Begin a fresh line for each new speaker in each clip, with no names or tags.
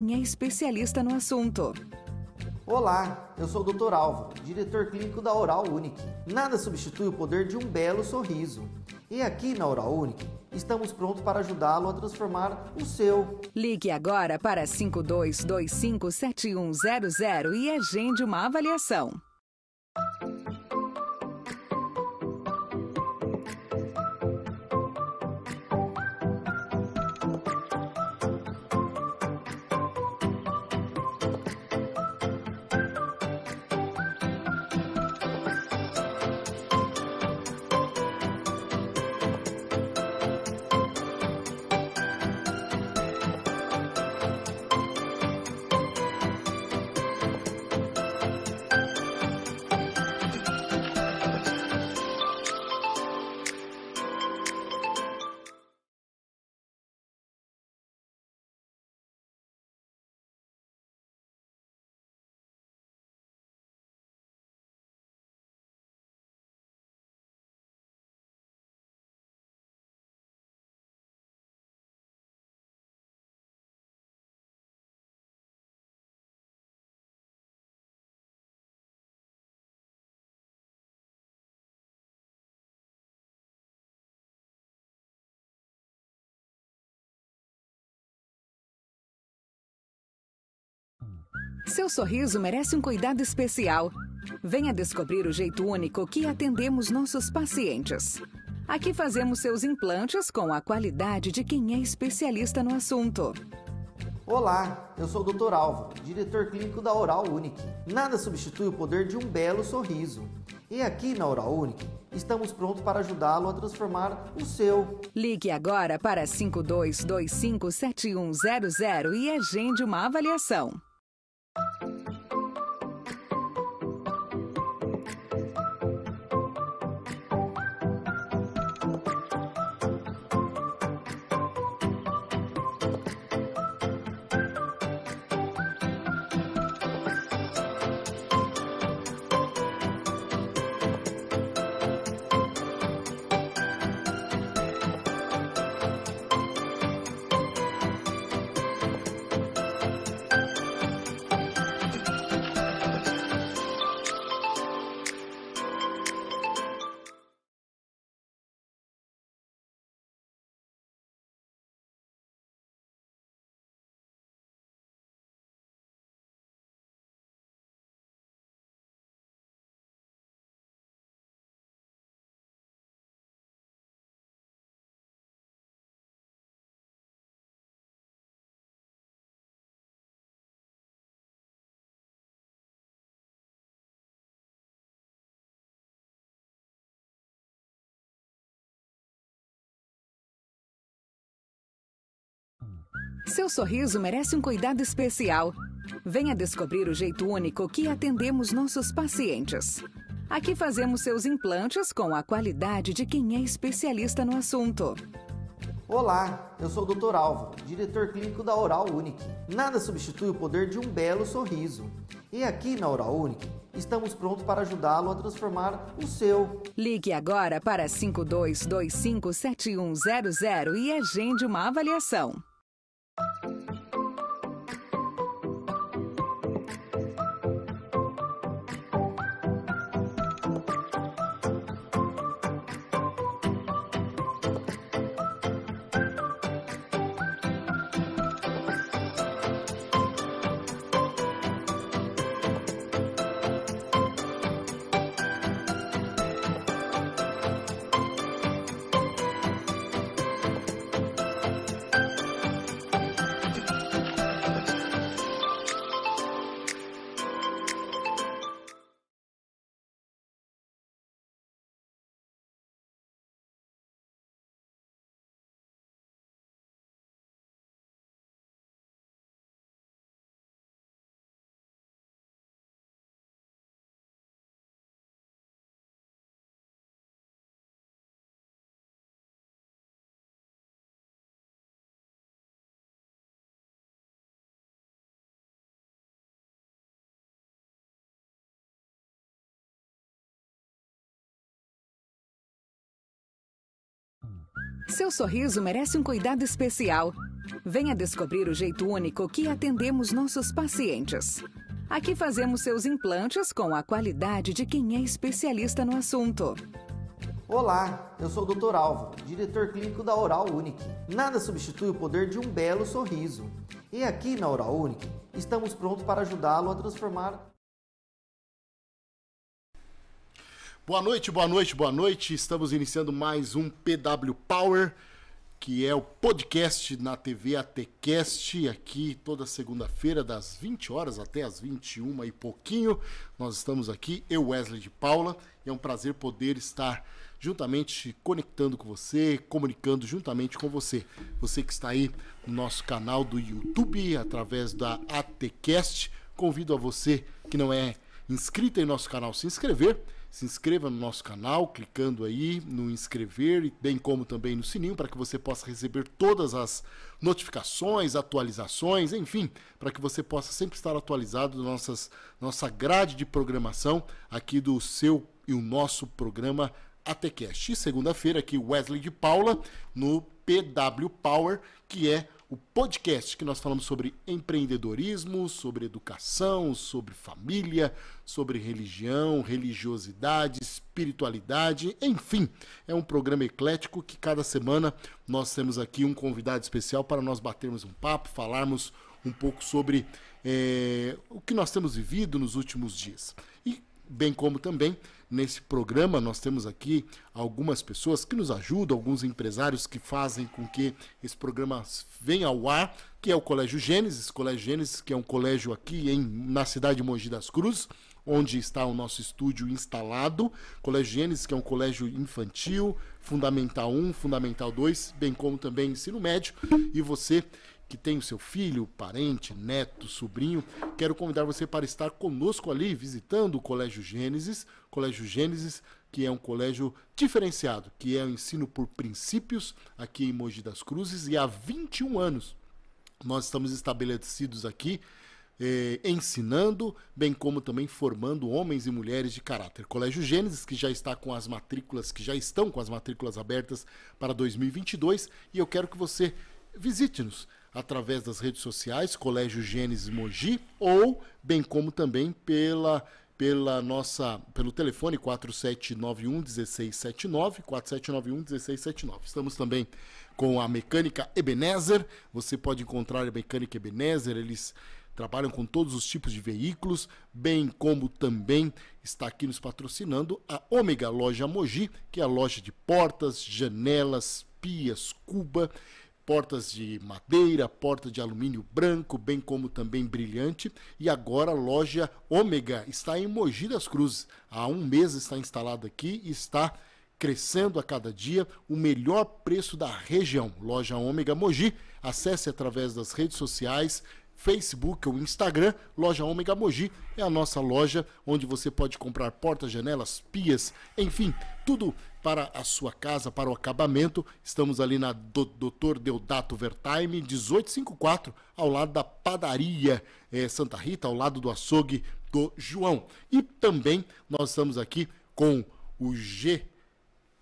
é especialista no assunto.
Olá, eu sou o Dr. Álvaro, diretor clínico da Oral Unique. Nada substitui o poder de um belo sorriso. E aqui na Oral Unique, estamos prontos para ajudá-lo a transformar o seu.
Ligue agora para 52257100 e agende uma avaliação. Seu sorriso merece um cuidado especial. Venha descobrir o jeito único que atendemos nossos pacientes. Aqui fazemos seus implantes com a qualidade de quem é especialista no assunto.
Olá, eu sou o Dr. Álvaro, diretor clínico da Oral Unique. Nada substitui o poder de um belo sorriso. E aqui na Oral Unique, estamos prontos para ajudá-lo a transformar o seu.
Ligue agora para 52257100 e agende uma avaliação. Seu sorriso merece um cuidado especial. Venha descobrir o jeito único que atendemos nossos pacientes. Aqui fazemos seus implantes com a qualidade de quem é especialista no assunto.
Olá, eu sou o Dr. Álvaro, diretor clínico da Oral Unique. Nada substitui o poder de um belo sorriso. E aqui na Oral Unique, estamos prontos para ajudá-lo a transformar o seu.
Ligue agora para 52257100 e agende uma avaliação. Seu sorriso merece um cuidado especial. Venha descobrir o jeito único que atendemos nossos pacientes. Aqui fazemos seus implantes com a qualidade de quem é especialista no assunto.
Olá, eu sou o Dr. Álvaro, diretor clínico da Oral Unique. Nada substitui o poder de um belo sorriso. E aqui na Oral Unique, estamos prontos para ajudá-lo a transformar
Boa noite, boa noite, boa noite. Estamos iniciando mais um PW Power, que é o podcast na TV ATCast, aqui toda segunda-feira, das 20 horas até as 21 e pouquinho. Nós estamos aqui, eu, Wesley de Paula, e é um prazer poder estar juntamente conectando com você, comunicando juntamente com você. Você que está aí no nosso canal do YouTube, através da ATCast, convido a você que não é inscrito em nosso canal se inscrever se inscreva no nosso canal, clicando aí no inscrever, bem como também no sininho, para que você possa receber todas as notificações, atualizações, enfim, para que você possa sempre estar atualizado da nossas, nossa grade de programação aqui do seu e o nosso programa ATCast. Segunda-feira aqui Wesley de Paula no PW Power, que é o podcast que nós falamos sobre empreendedorismo, sobre educação, sobre família, sobre religião, religiosidade, espiritualidade, enfim, é um programa eclético que cada semana nós temos aqui um convidado especial para nós batermos um papo, falarmos um pouco sobre é, o que nós temos vivido nos últimos dias. E bem como também Nesse programa, nós temos aqui algumas pessoas que nos ajudam, alguns empresários que fazem com que esse programa venha ao ar, que é o Colégio Gênesis, Colégio Gênesis, que é um colégio aqui em, na cidade de Mogi das Cruzes, onde está o nosso estúdio instalado. Colégio Gênesis, que é um colégio infantil, Fundamental 1, Fundamental 2, bem como também ensino médio. E você que tem o seu filho, parente, neto, sobrinho, quero convidar você para estar conosco ali, visitando o Colégio Gênesis. Colégio Gênesis, que é um colégio diferenciado, que é o ensino por princípios aqui em Mogi das Cruzes, e há 21 anos nós estamos estabelecidos aqui. Eh, ensinando, bem como também formando homens e mulheres de caráter. Colégio Gênesis, que já está com as matrículas, que já estão com as matrículas abertas para 2022, e eu quero que você visite-nos através das redes sociais, Colégio Gênesis Mogi, ou bem como também pela pela nossa pelo telefone 4791 1679, 4791 1679. Estamos também com a Mecânica Ebenezer. Você pode encontrar a Mecânica Ebenezer, eles trabalham com todos os tipos de veículos, bem como também está aqui nos patrocinando a Ômega Loja Mogi, que é a loja de portas, janelas, pias, cuba portas de madeira, porta de alumínio branco, bem como também brilhante. E agora a loja Ômega está em Mogi das Cruzes. Há um mês está instalada aqui e está crescendo a cada dia o melhor preço da região. Loja Ômega Mogi. Acesse através das redes sociais, Facebook ou Instagram, Loja Ômega Mogi é a nossa loja onde você pode comprar portas, janelas, pias, enfim, tudo para a sua casa, para o acabamento. Estamos ali na Dr. Deodato Vertime, 1854, ao lado da padaria é, Santa Rita, ao lado do açougue do João. E também nós estamos aqui com o G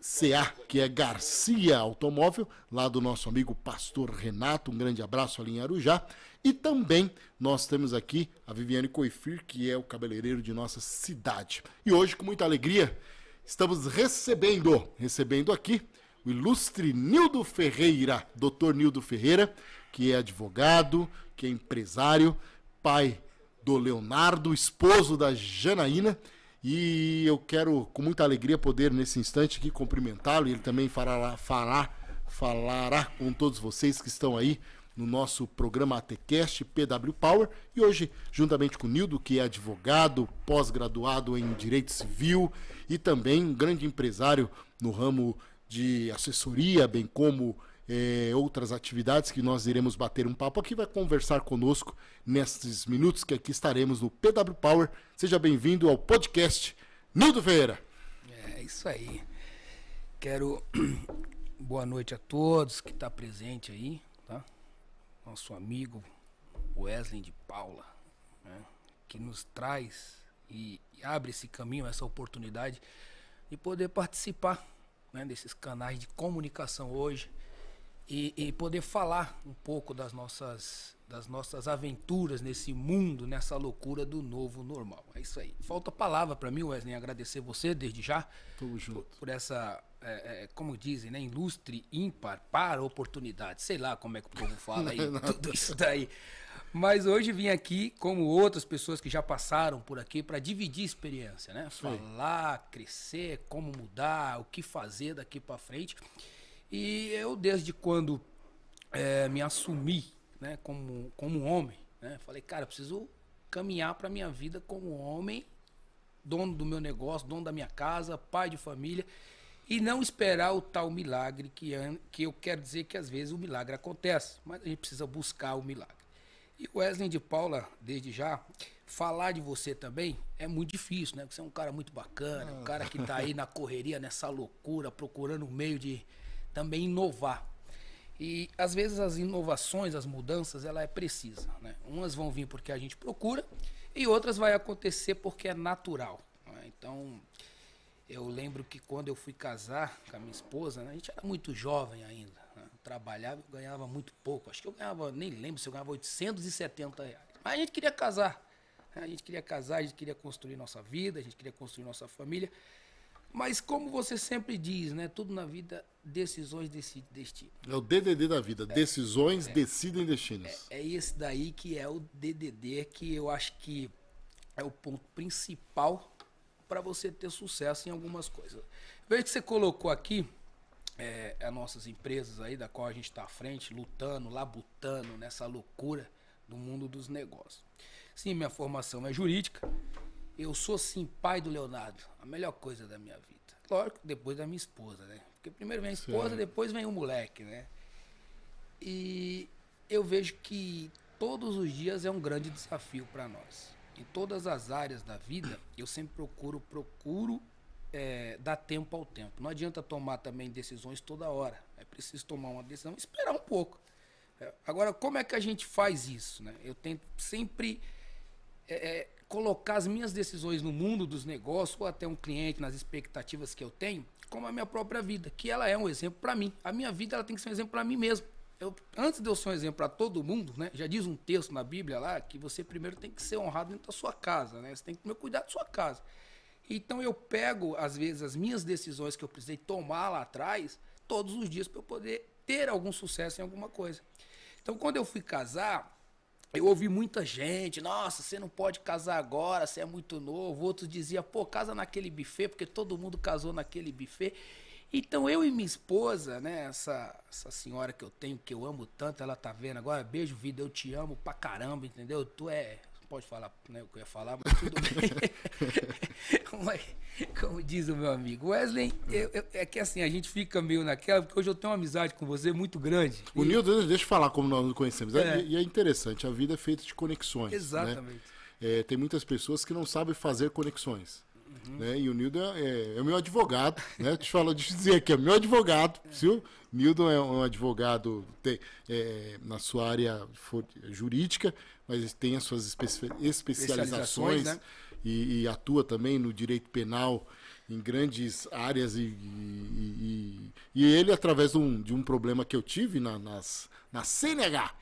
CA, que é Garcia Automóvel, lá do nosso amigo Pastor Renato. Um grande abraço ali em Arujá. E também nós temos aqui a Viviane Coifir, que é o cabeleireiro de nossa cidade. E hoje, com muita alegria, estamos recebendo, recebendo aqui o ilustre Nildo Ferreira, doutor Nildo Ferreira, que é advogado, que é empresário, pai do Leonardo, esposo da Janaína. E eu quero, com muita alegria, poder nesse instante aqui cumprimentá-lo. Ele também fará, fará, falará com todos vocês que estão aí no nosso programa ATCast PW Power e hoje, juntamente com o Nildo, que é advogado, pós-graduado em Direito Civil e também um grande empresário no ramo de assessoria, bem como é, outras atividades que nós iremos bater um papo aqui, vai conversar conosco nesses minutos que aqui estaremos no PW Power. Seja bem-vindo ao podcast Nildo Ferreira.
É isso aí. Quero boa noite a todos que está presente aí nosso amigo Wesley de Paula, né, que nos traz e, abre esse caminho, essa oportunidade de poder participar né, desses canais de comunicação hoje, e, e poder falar um pouco das nossas das nossas aventuras nesse mundo, nessa loucura do novo normal. É isso aí. Falta palavra para mim, Wesley, agradecer você desde já
Tamo junto.
por, por essa, é, é, como dizem, né, ilustre ímpar para oportunidade. Sei lá como é que o povo fala aí, tudo isso daí. Mas hoje vim aqui, como outras pessoas que já passaram por aqui, para dividir experiência, né? Falar, crescer, como mudar, o que fazer daqui para frente. E eu, desde quando é, me assumi né, como, como homem, né, falei, cara, preciso caminhar para minha vida como homem, dono do meu negócio, dono da minha casa, pai de família, e não esperar o tal milagre que, que eu quero dizer que às vezes o milagre acontece, mas a gente precisa buscar o milagre. E Wesley de Paula, desde já, falar de você também é muito difícil, né? Você é um cara muito bacana, um cara que tá aí na correria, nessa loucura, procurando um meio de também inovar. E às vezes as inovações, as mudanças, ela é precisa, né? Umas vão vir porque a gente procura e outras vai acontecer porque é natural. né? Então, eu lembro que quando eu fui casar com a minha esposa, né, a gente era muito jovem ainda. né? Trabalhava e ganhava muito pouco. Acho que eu ganhava, nem lembro se eu ganhava 870 reais. Mas a gente queria casar. né? A gente queria casar, a gente queria construir nossa vida, a gente queria construir nossa família. Mas como você sempre diz, né? Tudo na vida, decisões decide destino.
É o DDD da vida. Decisões decidem destinos.
É esse daí que é o DDD que eu acho que é o ponto principal para você ter sucesso em algumas coisas. Veja que você colocou aqui é, as nossas empresas aí, da qual a gente está à frente, lutando, labutando nessa loucura do mundo dos negócios. Sim, minha formação é jurídica. Eu sou, sim, pai do Leonardo. A melhor coisa da minha vida. Lógico, depois da minha esposa, né? Porque primeiro vem a esposa,
Sim.
depois vem o moleque, né? E eu vejo que todos os dias é um grande desafio para nós. Em todas as áreas da vida, eu sempre procuro, procuro é, dar tempo ao tempo. Não adianta tomar também decisões toda hora. É preciso tomar uma decisão e esperar um pouco. É, Agora, como é que a gente faz isso? Né? Eu tento sempre é, é, colocar as minhas decisões no mundo dos negócios ou até um cliente nas expectativas que eu tenho, como a minha própria vida, que ela é um exemplo para mim. A minha vida ela tem que ser um exemplo para mim mesmo. Eu, antes de eu ser um exemplo para todo mundo, né? Já diz um texto na Bíblia lá que você primeiro tem que ser honrado dentro da sua casa, né? Você tem que primeiro cuidar da sua casa. Então eu pego às vezes as minhas decisões que eu precisei tomar lá atrás, todos os dias para eu poder ter algum sucesso em alguma coisa. Então quando eu fui casar, eu ouvi muita gente, nossa, você não pode casar agora, você é muito novo. Outros diziam, pô, casa naquele buffet, porque todo mundo casou naquele buffet. Então eu e minha esposa, né, essa, essa senhora que eu tenho, que eu amo tanto, ela tá vendo agora, beijo, vida, eu te amo pra caramba, entendeu? Tu é. Pode falar né, o que eu ia falar, mas tudo bem. Mas, Como diz o meu amigo Wesley, eu- eu- é que assim, a gente fica meio naquela, porque hoje eu tenho uma amizade com você muito grande.
O
E-
Nildo, deixa eu falar como nós nos conhecemos. É.
É.
E é interessante, a vida é feita de conexões. né?
Exatamente.
É, tem muitas pessoas que não sabem fazer conexões.
Uhum.
Né? E o Nildo é, é o meu advogado, né? Deixa eu, falar, deixa eu dizer aqui, é o meu advogado. Viu? Nildo é um advogado tem, é, na sua área jurídica, mas tem as suas espe- especializações
né?
e, e atua também no direito penal em grandes áreas e, e- e- e ele através de um, de um problema que eu tive na, nas, na CNH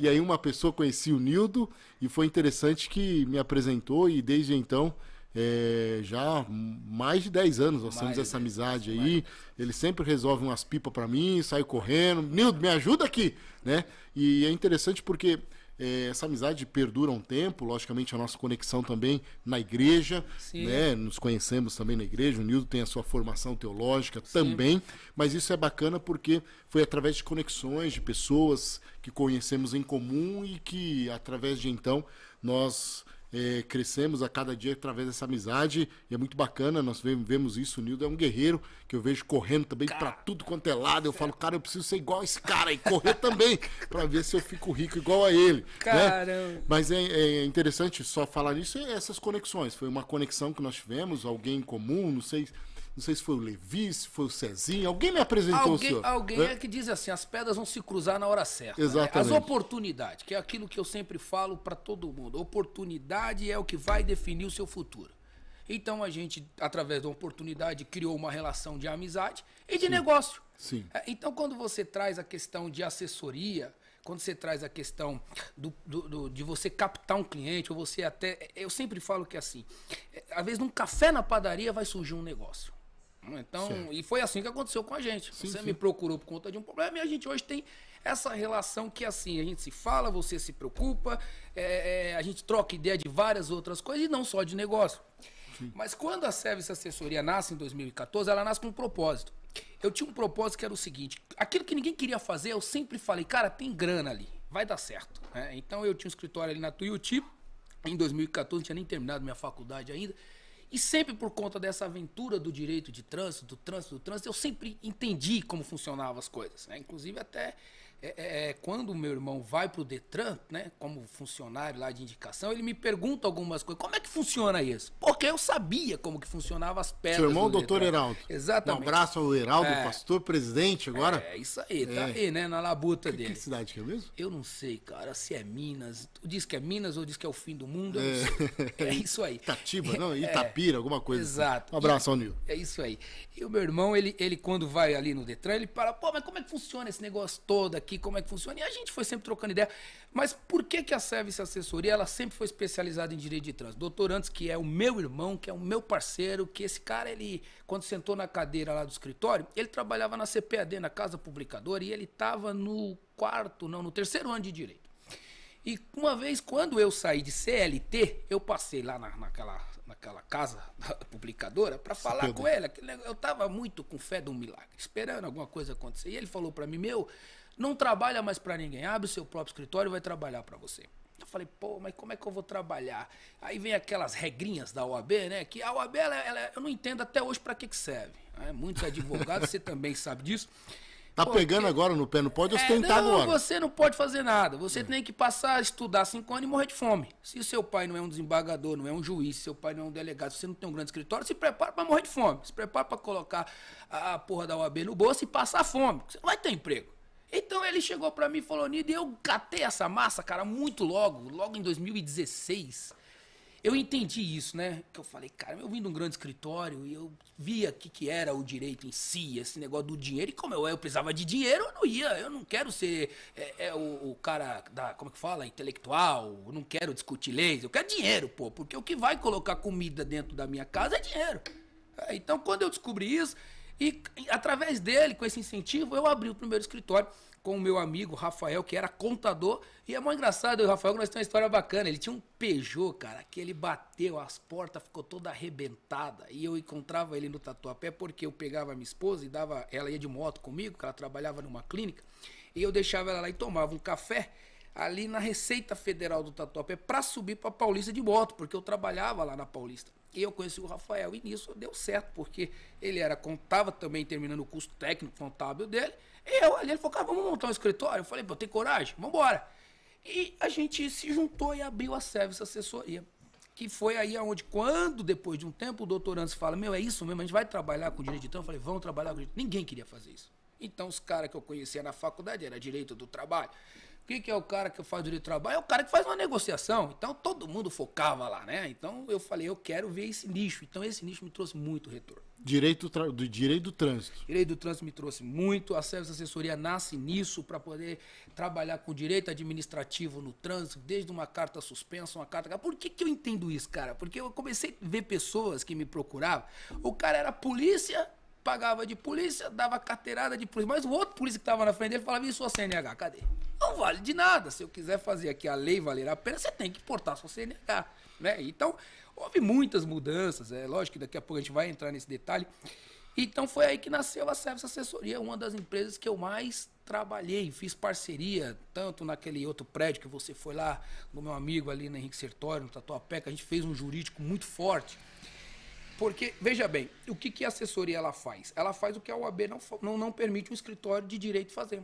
e aí uma pessoa conhecia o Nildo e foi interessante que me apresentou e desde então é, já há mais de 10 anos nós
Mais
temos essa
10
amizade aí ele sempre resolve umas pipas para mim sai correndo Nildo me ajuda aqui né e é interessante porque é, essa amizade perdura um tempo, logicamente a nossa conexão também na igreja,
Sim.
né? Nos conhecemos também na igreja, o Nildo tem a sua formação teológica também, mas isso é bacana porque foi através de conexões, de pessoas que conhecemos em comum e que através de então nós é, crescemos a cada dia através dessa amizade e é muito bacana, nós ve- vemos isso, o Nildo é um guerreiro que eu vejo correndo também pra tudo quanto é lado, eu falo, cara, eu preciso ser igual a esse cara e correr também, pra ver se eu fico rico igual a ele. né?
Caramba.
Mas é, é interessante só falar nisso e essas conexões. Foi uma conexão que nós tivemos, alguém em comum, não sei, não sei se foi o Levi, se foi o Cezinho, alguém me apresentou o
Alguém,
senhor.
alguém
né?
é que diz assim, as pedras vão se cruzar na hora certa. né?
Exatamente.
As oportunidades, que é aquilo que eu sempre falo para todo mundo. Oportunidade é o que vai definir o seu futuro. Então a gente, através uma oportunidade, criou uma relação de amizade e de negócio.
Sim.
É, Então, quando você traz a questão de assessoria, quando você traz a questão do, do- do- de você captar um cliente, ou você até. Eu sempre falo que é assim, é, às vezes num café na padaria vai surgir um negócio. Então,
Certo.
e foi assim que aconteceu com a gente.
Sim,
você
sim.
me procurou por conta de um problema e a gente hoje tem essa relação que assim, a gente se fala, você se preocupa, é, é, a gente troca ideia de várias outras coisas e não só de negócio. Mas quando a Service Assessoria nasce em 2014, ela nasce com um propósito. Eu tinha um propósito que era o seguinte: aquilo que ninguém queria fazer, eu sempre falei, cara, tem grana ali, vai dar certo. né? Então eu tinha um escritório ali na Tuiuti, em 2014, não tinha nem terminado minha faculdade ainda. E sempre por conta dessa aventura do direito de trânsito, do trânsito, do trânsito, eu sempre entendi como funcionavam as coisas. né? Inclusive até é, é, quando o meu irmão vai pro Detran, né, como funcionário lá de indicação, ele me pergunta algumas coisas. Como é que funciona isso? Porque eu sabia como que funcionava as pedras
Seu irmão,
do
doutor
Detran.
Heraldo.
Exatamente.
Um abraço ao Heraldo,
É.
pastor presidente agora.
É isso aí, tá
É.
aí, né, na labuta
Que
dele.
cidade que é mesmo?
Eu não sei, cara, se é Minas. Tu diz que é Minas ou diz que é o fim do mundo? Eu não sei. É isso aí.
Itatiba, não?
É.
Itapira, alguma coisa. assim.
Exato.
Um abraço ao Nil.
É isso aí. E o meu irmão, ele, ele quando vai ali no Detran, ele fala, pô, mas como é que funciona esse negócio todo aqui? Como é que funciona? E a gente foi sempre trocando ideia. Mas por que, que a Service Assessoria, ela sempre foi especializada em direito de trânsito? Doutor Antes, que é o meu irmão, que é o meu parceiro, que esse cara, ele, quando sentou na cadeira lá do escritório, ele trabalhava na CPAD, na Casa Publicadora, e ele estava no quarto, não, no terceiro ano de direito. E uma vez, quando eu saí de CLT, eu passei lá na- naquela, naquela casa publicadora para falar com ele. Eu tava muito com fé de um milagre, esperando alguma coisa acontecer. E ele falou para mim: Meu, não trabalha mais para ninguém, abre o seu próprio escritório e vai trabalhar para você. Eu falei, pô, mas como é que eu vou trabalhar? Aí vem aquelas regrinhas da OAB, né? Que a OAB, ela, ela- eu não entendo até hoje para que, que serve. né? Muitos advogados, você também sabe disso.
Tá
Porque-
pegando agora no pé, não pode
é,
ostentar
não,
agora.
você não pode fazer nada. Você tem que passar a estudar cinco anos e morrer de fome. Se o seu pai não é um desembargador, não é um juiz, se seu pai não é um delegado, se você não tem um grande escritório, se prepara para morrer de fome. Se prepara para colocar a, porra da OAB no bolso e passar fome. Você não vai ter emprego. Então ele chegou para mim e falou, Nido, eu catei essa massa, cara, muito logo, logo em 2016. Eu entendi isso, né? Que eu falei, cara, eu vim de um grande escritório e eu via o que, que era o direito em si, esse negócio do dinheiro. E como eu, eu precisava de dinheiro, eu não ia. Eu não quero ser é, é, o, o cara da, como que fala, intelectual. Eu não quero discutir leis. Eu quero dinheiro, pô. Porque o que vai colocar comida dentro da minha casa é dinheiro. É, Então, quando eu descobri isso, e através dele, com esse incentivo, eu abri o primeiro escritório com o meu amigo Rafael, que era contador. E é muito engraçado, eu e o Rafael, nós temos uma história bacana. Ele tinha um Peugeot, cara, que ele bateu, as portas ficou toda arrebentada. E eu encontrava ele no Tatuapé porque eu pegava minha esposa e dava. Ela ia de moto comigo, que ela trabalhava numa clínica. E eu deixava ela lá e tomava um café ali na Receita Federal do Tatuapé para subir para Paulista de moto, porque eu trabalhava lá na Paulista. E eu conheci o Rafael e nisso deu certo, porque ele era contava também terminando o curso técnico contábil dele. E eu ali, ele falou, cara, vamos montar um escritório? Eu falei, pô, tem coragem? Vamos embora. E a gente se juntou e abriu a Service Assessoria. Que foi aí aonde, quando, depois de um tempo, o doutor Antes fala, meu, é isso mesmo, a gente vai trabalhar com direito de trânsito? Eu falei, vamos trabalhar com direito. Ninguém queria fazer isso. Então, os caras que eu conhecia na faculdade era direito do trabalho. O que, que é o cara que faz direito do trabalho? É o cara que faz uma negociação. Então, todo mundo focava lá, né? Então, eu falei, eu quero ver esse nicho. Então, esse nicho me trouxe muito retorno.
Direito do direito do trânsito.
Direito do trânsito me trouxe muito. A Service Assessoria nasce nisso para poder trabalhar com direito administrativo no trânsito, desde uma carta suspensa, uma carta. Por que, que eu entendo isso, cara? Porque eu comecei a ver pessoas que me procuravam. O cara era polícia, pagava de polícia, dava carteirada de polícia. Mas o outro polícia que estava na frente dele falava: e sua CNH? Cadê? Não vale de nada. Se eu quiser fazer aqui a lei valer a pena, você tem que portar sua CNH. Né? Então, houve muitas mudanças. É lógico que daqui a pouco a gente vai entrar nesse detalhe. Então foi aí que nasceu a Service Assessoria, uma das empresas que eu mais trabalhei, fiz parceria, tanto naquele outro prédio que você foi lá, no meu amigo ali na Henrique Sertório, no Tatuapé, que a gente fez um jurídico muito forte. Porque, veja bem, o que, que a assessoria ela faz? Ela faz o que a OAB não, não, não permite um escritório de direito fazer.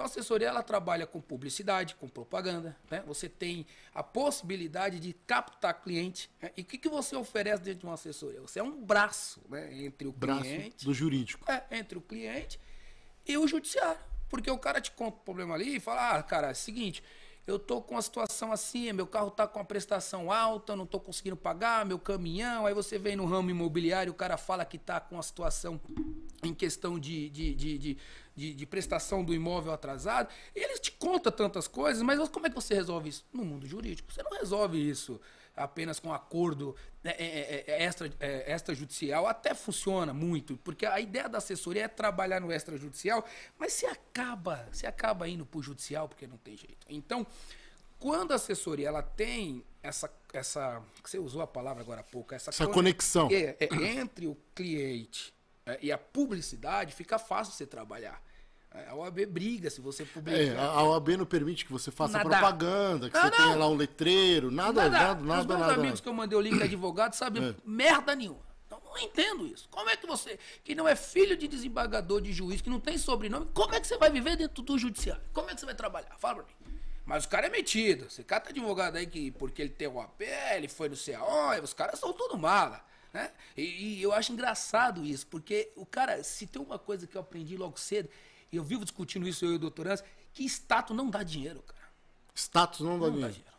Então a assessoria ela trabalha com publicidade, com propaganda, né? Você tem a possibilidade de captar cliente. né? E o que, que você oferece dentro de uma assessoria? Você é um braço né? entre o
Braço
cliente
do jurídico.
é, entre o cliente e o judiciário. Porque o cara te conta o problema ali e fala, ah, cara, é o seguinte, eu tô com uma situação assim, meu carro tá com uma prestação alta, não tô conseguindo pagar, meu caminhão, aí você vem no ramo imobiliário, o cara fala que tá com uma situação em questão de, de, de, de, de, prestação do imóvel atrasado, ele te conta tantas coisas, mas como é que você resolve isso? No mundo jurídico, você não resolve isso apenas com acordo né, é, é, é, extra, extrajudicial, até funciona muito, porque a ideia da assessoria é trabalhar no extrajudicial, mas você acaba, você acaba indo para o judicial porque não tem jeito. Então, quando a assessoria ela tem essa, essa você usou a palavra agora há pouco, essa,
essa conexão
é, é, entre o cliente e a publicidade, fica fácil você trabalhar. A OAB briga se você publicar.
É, a OAB não permite que você faça nada. propaganda, que não, você não. tenha lá um letreiro, nada, nada, nada, nada. Os meus
nada, amigos que eu mandei o link de advogado sabem é. merda nenhuma. Não, não entendo isso. Como é que você, que não é filho de desembargador de juiz, que não tem sobrenome, como é que você vai viver dentro do judiciário? Como é que você vai trabalhar? Fala pra mim. Mas o cara é metido. Você cata advogado aí que porque ele tem o AP, ele foi no CAO, os caras são tudo mala. Né? E, e eu acho engraçado isso, porque o cara, se tem uma coisa que eu aprendi logo cedo, e eu vivo discutindo isso eu e o doutor Anz, que status não dá dinheiro, cara.
Status não dá não dinheiro. Dá dinheiro.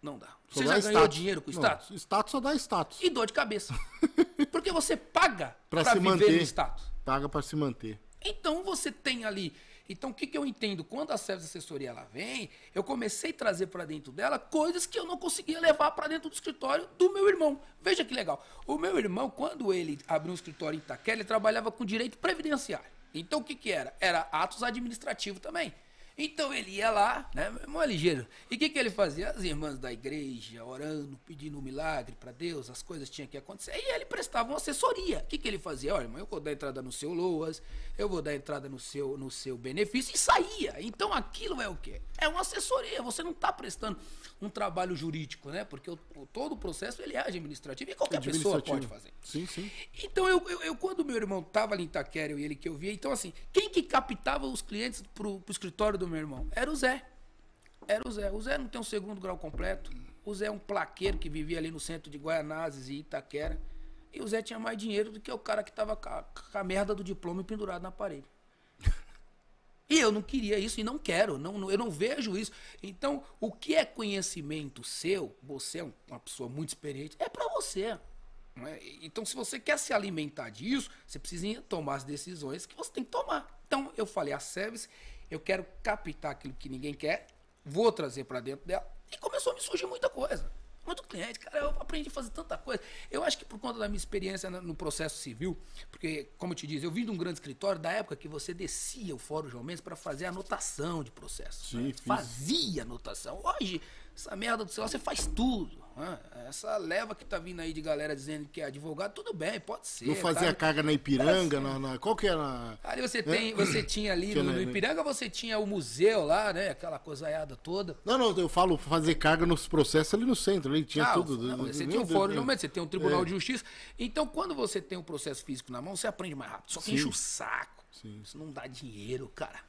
Não dá. Só você dá já status. ganhou dinheiro com status? Não,
status só dá status.
E dor de cabeça. Porque você paga para se viver manter. no status.
Paga para se manter.
Então você tem ali. Então o que, que eu entendo? Quando a Service Assessoria ela vem, eu comecei a trazer para dentro dela coisas que eu não conseguia levar para dentro do escritório do meu irmão. Veja que legal. O meu irmão, quando ele abriu um escritório em Itaquera, ele trabalhava com direito previdenciário. Então o que, que era? Era atos administrativos também. Então ele ia lá, né, meu irmão é ligeiro. E o que, que ele fazia? As irmãs da igreja, orando, pedindo um milagre para Deus, as coisas tinham que acontecer. E ele prestava uma assessoria. O que, que ele fazia? Olha, irmão, eu vou dar entrada no seu Loas, eu vou dar entrada no seu, no seu benefício e saía. Então aquilo é o quê? É uma assessoria. Você não está prestando um trabalho jurídico, né? Porque o, todo o processo ele é administrativo e qualquer pessoa pode fazer.
Sim, sim.
Então eu, eu, eu quando meu irmão estava ali em Itaquera e ele que eu via, então assim, quem que captava os clientes pro, pro escritório do meu irmão? Era o Zé. Era o Zé. O Zé não tem um segundo grau completo. O Zé é um plaqueiro que vivia ali no centro de Guaianazes e Itaquera. E o Zé tinha mais dinheiro do que o cara que tava com a, com a merda do diploma pendurado na parede. E eu não queria isso e não quero, não, eu não vejo isso. Então, o que é conhecimento seu, você é uma pessoa muito experiente, é para você. É? Então, se você quer se alimentar disso, você precisa tomar as decisões que você tem que tomar. Então, eu falei, a service, eu quero captar aquilo que ninguém quer, vou trazer para dentro dela. E começou a me surgir muita coisa muito cliente, cara, eu aprendi a fazer tanta coisa. Eu acho que por conta da minha experiência no processo civil, porque, como eu te disse, eu vim de um grande escritório da época que você descia o Fórum João Mendes para fazer anotação de processo.
Sim,
né? Fazia anotação. Hoje, essa merda do celular, você faz tudo. Né? Essa leva que tá vindo aí de galera dizendo que é advogado, tudo bem, pode ser.
Não fazia carga na Ipiranga, na, na, qual que era?
Ali você tem, você tinha ali no, no, Ipiranga, você tinha o museu lá, né? Aquela coisaiada toda.
Não, não, eu falo fazer carga nos processos ali no centro, ali tinha ah, tudo.
Não, você tem um fórum, normalmente você tem um tribunal é. de justiça. Então, quando você tem um processo físico na mão, você aprende mais rápido. Só que Sim. enche o saco. Sim. Isso não dá dinheiro, cara.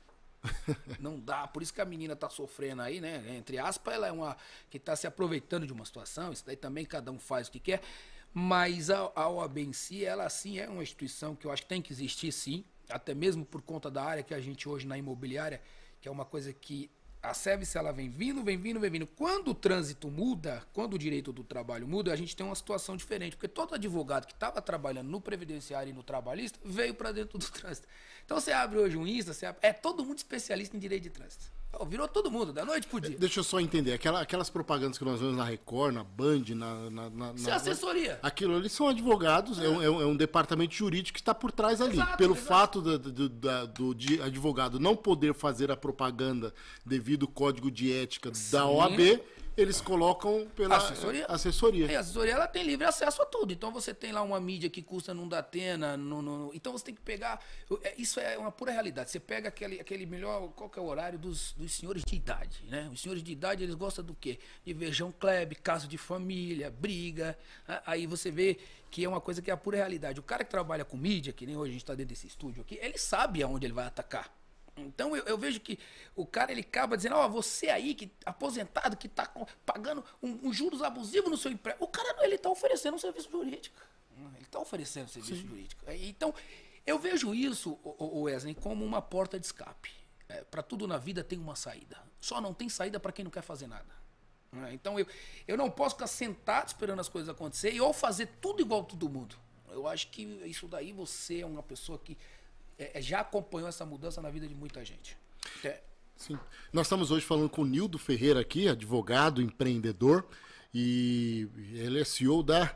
não dá, por isso que a menina tá sofrendo aí, né? Entre aspas, ela é uma que tá se aproveitando de uma situação, isso daí também cada um faz o que quer. Mas a, a OAB em si, ela sim é uma instituição que eu acho que tem que existir sim, até mesmo por conta da área que a gente hoje na imobiliária, que é uma coisa que a service ela vem vindo, vem vindo, vem vindo. Quando o trânsito muda, quando o direito do trabalho muda, a gente tem uma situação diferente, porque todo advogado que estava trabalhando no previdenciário e no trabalhista veio para dentro do trânsito. Então você abre hoje um Insta, abre, é todo mundo especialista em direito de trânsito. Virou todo mundo, da noite pro dia.
Deixa eu só entender, Aquela, aquelas propagandas que nós vemos na Record, na Band, na. na, na
Isso é assessoria.
Aquilo ali são advogados, é, é, um, é um, departamento jurídico que está por trás ali. Exato, Pelo exato. fato do, do, do, do, advogado não poder fazer a propaganda devido ao código de ética Sim. da OAB eles colocam pela assessoria. assessoria.
E a assessoria ela tem livre acesso a tudo. Então você tem lá uma mídia que custa num Datena, no, no, então você tem que pegar. É, isso é uma pura realidade. Você pega aquele, aquele melhor. Qual que é o horário dos, dos senhores de idade, né? Os senhores de idade eles gostam do quê? De ver João Kleb, caso de família, briga. Aí você vê que é uma coisa que é a pura realidade. O cara que trabalha com mídia, que nem hoje a gente está dentro desse estúdio aqui, ele sabe aonde ele vai atacar. Então eu, eu, vejo que o cara ele acaba dizendo, ó, oh, você aí que aposentado que está pagando um, um, juros abusivos no seu emprego. O cara ele está oferecendo um serviço jurídico. Ele está oferecendo um serviço Sim. jurídico. Então eu vejo isso, o Wesley, como uma porta de escape. É, para tudo na vida tem uma saída. Só não tem saída para quem não quer fazer nada. né? Então eu, eu não posso ficar sentado esperando as coisas acontecerem ou fazer tudo igual todo mundo. Eu acho que isso daí você é uma pessoa que é, é, já acompanhou essa mudança na vida de muita gente. É,
Sim. Nós estamos hoje falando com o Nildo Ferreira aqui, advogado, empreendedor, e ele é CEO da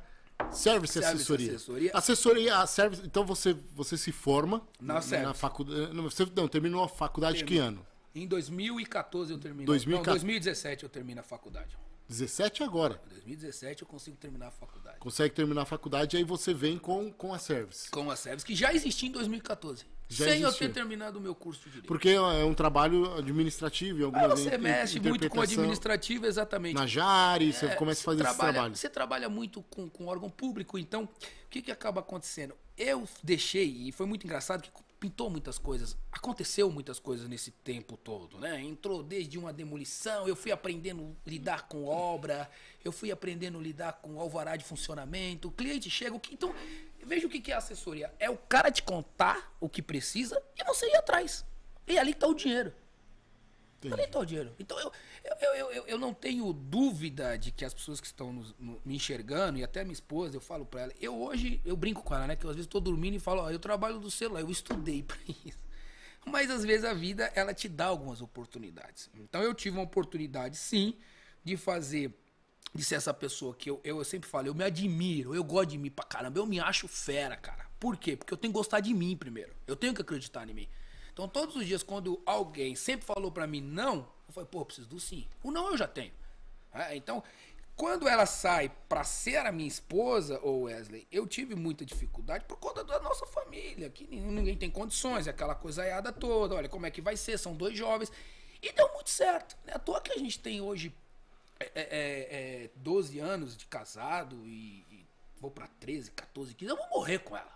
Service,
Service
Assessoria.
Assessoria.
Assessoria, a Service, então você, você se forma
Na Service.
faculdade. Não, você não, terminou a faculdade que ano?
Em 2014 eu termino.
2014.
Não, 2017 eu termino a faculdade.
17 agora.
Em 2017 eu consigo terminar a faculdade.
Consegue terminar a faculdade, aí você vem com, com a Service.
Com a Service, que já existia em 2014.
Já
sem eu ter terminado o meu curso de direito.
Porque é um trabalho administrativo e
Ah,
algumas
você mexe muito com administrativo, exatamente.
Na Jari, você
É,
começa a fazer esse
trabalha,
trabalho.
Você trabalha muito com, com órgão público, então o que, que acaba acontecendo? Eu deixei, e foi muito engraçado, que pintou muitas coisas, aconteceu muitas coisas nesse tempo todo, né? Entrou desde uma demolição, eu fui aprendendo a lidar com obra, eu fui aprendendo a lidar com alvará de funcionamento, o cliente chega, o que, então, veja o que é assessoria, é o cara te contar o que precisa e você ir atrás, e ali está o dinheiro.
Entendi.
O dinheiro. Então eu, eu, eu, eu, eu não tenho dúvida de que as pessoas que estão nos- no- me enxergando, e até minha esposa, eu falo pra ela, eu hoje, eu brinco com ela, né? Que eu, às vezes tô dormindo e falo, ó, eu trabalho do celular, eu estudei pra isso. Mas às vezes a vida, ela te dá algumas oportunidades. Então eu tive uma oportunidade, sim, de fazer, de ser essa pessoa que eu, eu, eu sempre falo, eu me admiro, eu gosto de mim pra caramba, eu me acho fera, cara. Por quê? Porque eu tenho que gostar de mim primeiro. Eu tenho que acreditar em mim. Então todos os dias, quando alguém sempre falou pra mim não, eu falei, pô, preciso do sim. O não eu já tenho. Ah, então, quando ela sai pra ser a minha esposa, ou Wesley, eu tive muita dificuldade por conta da nossa família, que ninguém tem condições, aquela coisaiada toda, olha como é que vai ser, são dois jovens. E deu muito certo. Né? À toa que a gente tem hoje é, é, é, 12 anos de casado e, e vou pra 13, 14, 15, eu vou morrer com ela.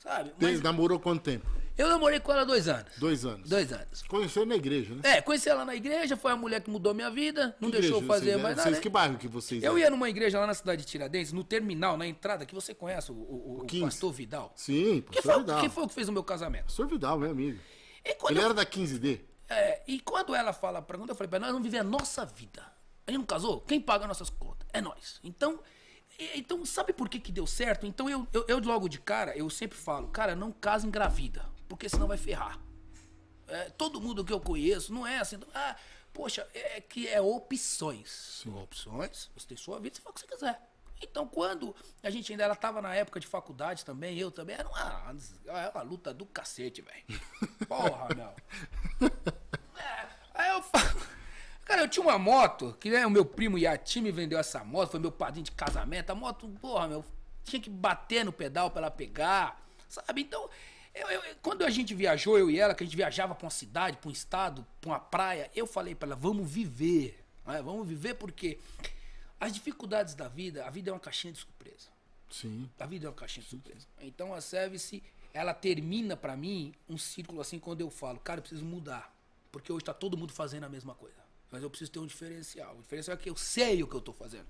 Sabe? Mas
Tem- Namorou quanto tempo?
eu namorei com ela dois anos.
Dois anos.
Dois anos.
Conheceu na igreja, né?
É, conheci ela na igreja, foi a mulher que mudou minha vida, não
Que
deixou eu fazer mais nada.
Vocês,
né?
que bairro que vocês
Eu
eram?
ia numa igreja lá na cidade de Tiradentes, no terminal, na entrada, que você conhece o, o- o
15.
pastor Vidal.
Sim, pastor
foi,
Vidal.
quem foi o que fez o meu casamento?
Pastor Vidal, meu amigo.
E quando,
Ele
eu-
era da 15D?
é, e quando ela fala pra mim, eu falei pra ela, nós vamos viver a nossa vida. A gente não casou? Quem paga nossas contas? É nós. Então, então sabe por que, que deu certo? Então eu, eu, eu logo de cara, eu sempre falo, cara, não casa engravida, porque senão vai ferrar. É, todo mundo que eu conheço não é assim. Ah, poxa, é que é opções. Opções, você tem sua vida, você faz o que você quiser. Então, quando a gente ainda ela tava na época de faculdade também, eu também, era uma, era uma luta do cacete, velho. Porra, meu. É, aí eu falo. Cara, eu tinha uma moto, que né, o meu primo Yati me vendeu essa moto, foi meu padrinho de casamento. A moto, porra, meu, tinha que bater no pedal pra ela pegar, sabe? Então, eu- eu- quando a gente viajou, eu e ela, que a gente viajava pra uma cidade, pra um estado, pra uma praia, eu falei pra ela, vamos viver. né? Vamos viver porque as dificuldades da vida, a vida é uma caixinha de surpresa.
Sim.
A vida é uma caixinha de surpresa. Então a service, ela termina pra mim um círculo assim quando eu falo, cara, eu preciso mudar. Porque hoje tá todo mundo fazendo a mesma coisa. Mas eu preciso ter um diferencial. O diferencial é que eu sei o que eu tô fazendo.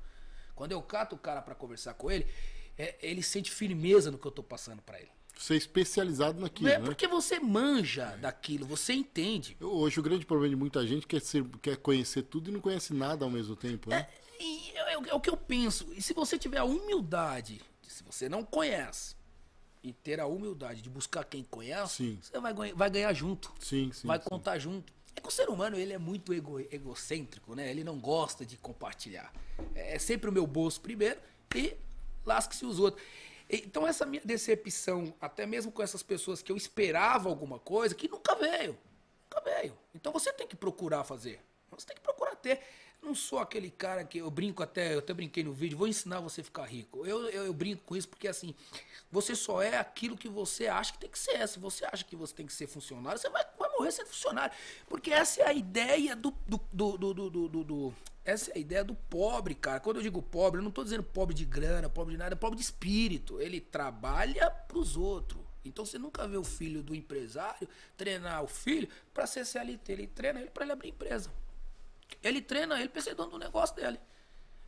Quando eu cato o cara pra conversar com ele, é, ele sente firmeza no que eu tô passando pra ele.
Você é especializado naquilo,
é
né?
porque você manja daquilo, você entende.
Hoje o grande problema de muita gente quer, ser, quer conhecer tudo e não conhece nada ao mesmo tempo, né?
E é, é o que eu penso. E se você tiver a humildade, de, se você não conhece, e ter a humildade de buscar quem conhece,
Sim.
você vai, ganhar- vai ganhar junto.
Sim, sim.
vai contar junto. É que o ser humano ele é muito ego- egocêntrico, né? Ele não gosta de compartilhar. É sempre o meu bolso primeiro e lasque-se os outros. Então essa minha decepção, até mesmo com essas pessoas que eu esperava alguma coisa, que nunca veio. Nunca veio. Então você tem que procurar fazer. Você tem que procurar ter. Não sou aquele cara que eu brinco até, eu até brinquei no vídeo, vou ensinar você a ficar rico. Eu, eu, eu brinco com isso porque assim, você só é aquilo que você acha que tem que ser. Se você acha que você tem que ser funcionário, você vai, vai morrer sendo funcionário. Porque essa é a ideia do, do, do, do, do, do- Essa é a ideia do pobre, cara. Quando eu digo pobre, eu não tô dizendo pobre de grana, pobre de nada, pobre de espírito. Ele trabalha pros outros. Então você nunca vê o filho do empresário treinar o filho para ser CLT. Ele treina ele para ele abrir empresa. Ele treina ele para ser dono do negócio dele.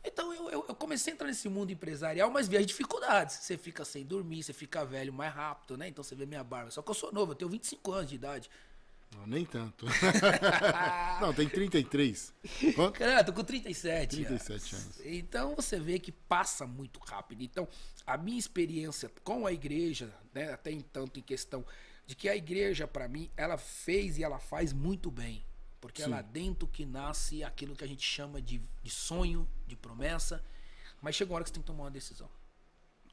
Então eu, eu, eu comecei a entrar nesse mundo empresarial, mas vi as dificuldades. Você fica sem dormir, você fica velho mais rápido, né? Então você vê minha barba. Só que eu sou novo, eu tenho 25 anos de idade.
Não, nem tanto. não, tem 33. Quanto?
Cara, eu tô com 37.
37 anos.
Então você vê que passa muito rápido. Então, a minha experiência com a igreja, né, até então em questão de que a igreja, para mim, ela fez e ela faz muito bem. Porque é
Sim.
lá dentro que nasce aquilo que a gente chama de, de sonho, de promessa. Mas chega uma hora que você tem que tomar uma decisão.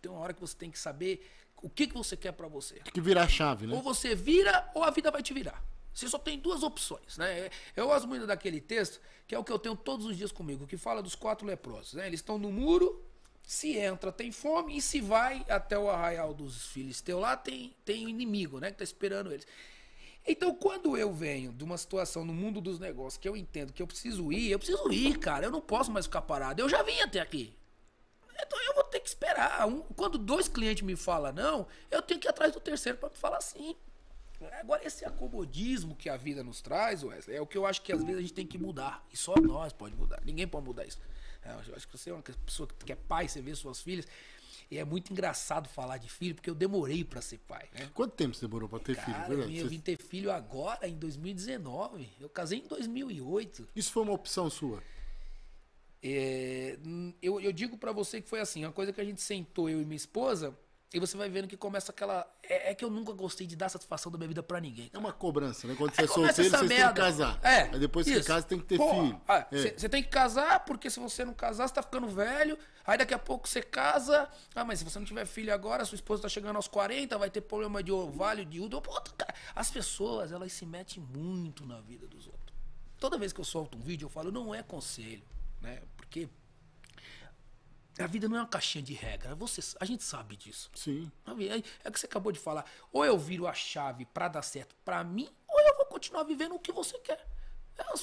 Tem uma hora que você tem que saber o que, que você quer para você.
Tem que virar a chave, né?
Ou você vira ou a vida vai te virar. Você só tem duas opções, né? Eu gosto muito daquele texto, que é o que eu tenho todos os dias comigo, que fala dos quatro leprosos. Né? Eles estão no muro, se entra, tem fome, e se vai até o arraial dos filisteus lá, tem, tem inimigo, né? Que tá esperando eles. Então, quando eu venho de uma situação no mundo dos negócios que eu entendo que eu preciso ir, eu preciso ir, cara. Eu não posso mais ficar parado. Eu já vim até aqui. Então eu vou ter que esperar. Um- quando dois clientes me falam não, eu tenho que ir atrás do terceiro para me falar sim. Agora, esse acomodismo que a vida nos traz, Wesley, é o que eu acho que às vezes a gente tem que mudar. E só nós pode mudar. Ninguém pode mudar isso. É, Eu acho que você é uma pessoa que é pai, você vê suas filhas. E é muito engraçado falar de filho, porque eu demorei para ser pai. Né?
Quanto tempo você demorou pra ter filho?
Cara, eu
Verdade?
vim, eu
Você-
vim ter filho agora, em 2019. Eu casei em 2008.
Isso foi uma opção sua?
É, hum, eu, eu digo pra você que foi assim, uma coisa que a gente sentou, eu e minha esposa, e você vai vendo que começa aquela. É, é que eu nunca gostei de dar satisfação da minha vida pra ninguém.
É uma cobrança, né? Quando você é
começa
solteiro,
essa
vocês têm que casar.
É,
Aí depois que casa, tem que ter
Pô,
filho.
ah,
É.
Você tem que casar, porque se você não casar, você tá ficando velho. Aí daqui a pouco você casa. Ah, mas se você não tiver filho agora, sua esposa tá chegando aos 40, vai ter problema de ovário, de útero. Pô, cara, as pessoas, elas se metem muito na vida dos outros. Toda vez que eu solto um vídeo, eu falo, não é conselho, né? Porque a vida não é uma caixinha de regra. Você, a gente sabe disso.
Sim.
Sabe? É é o que você acabou de falar. Ou eu viro a chave pra dar certo pra mim, ou eu vou continuar vivendo o que você quer.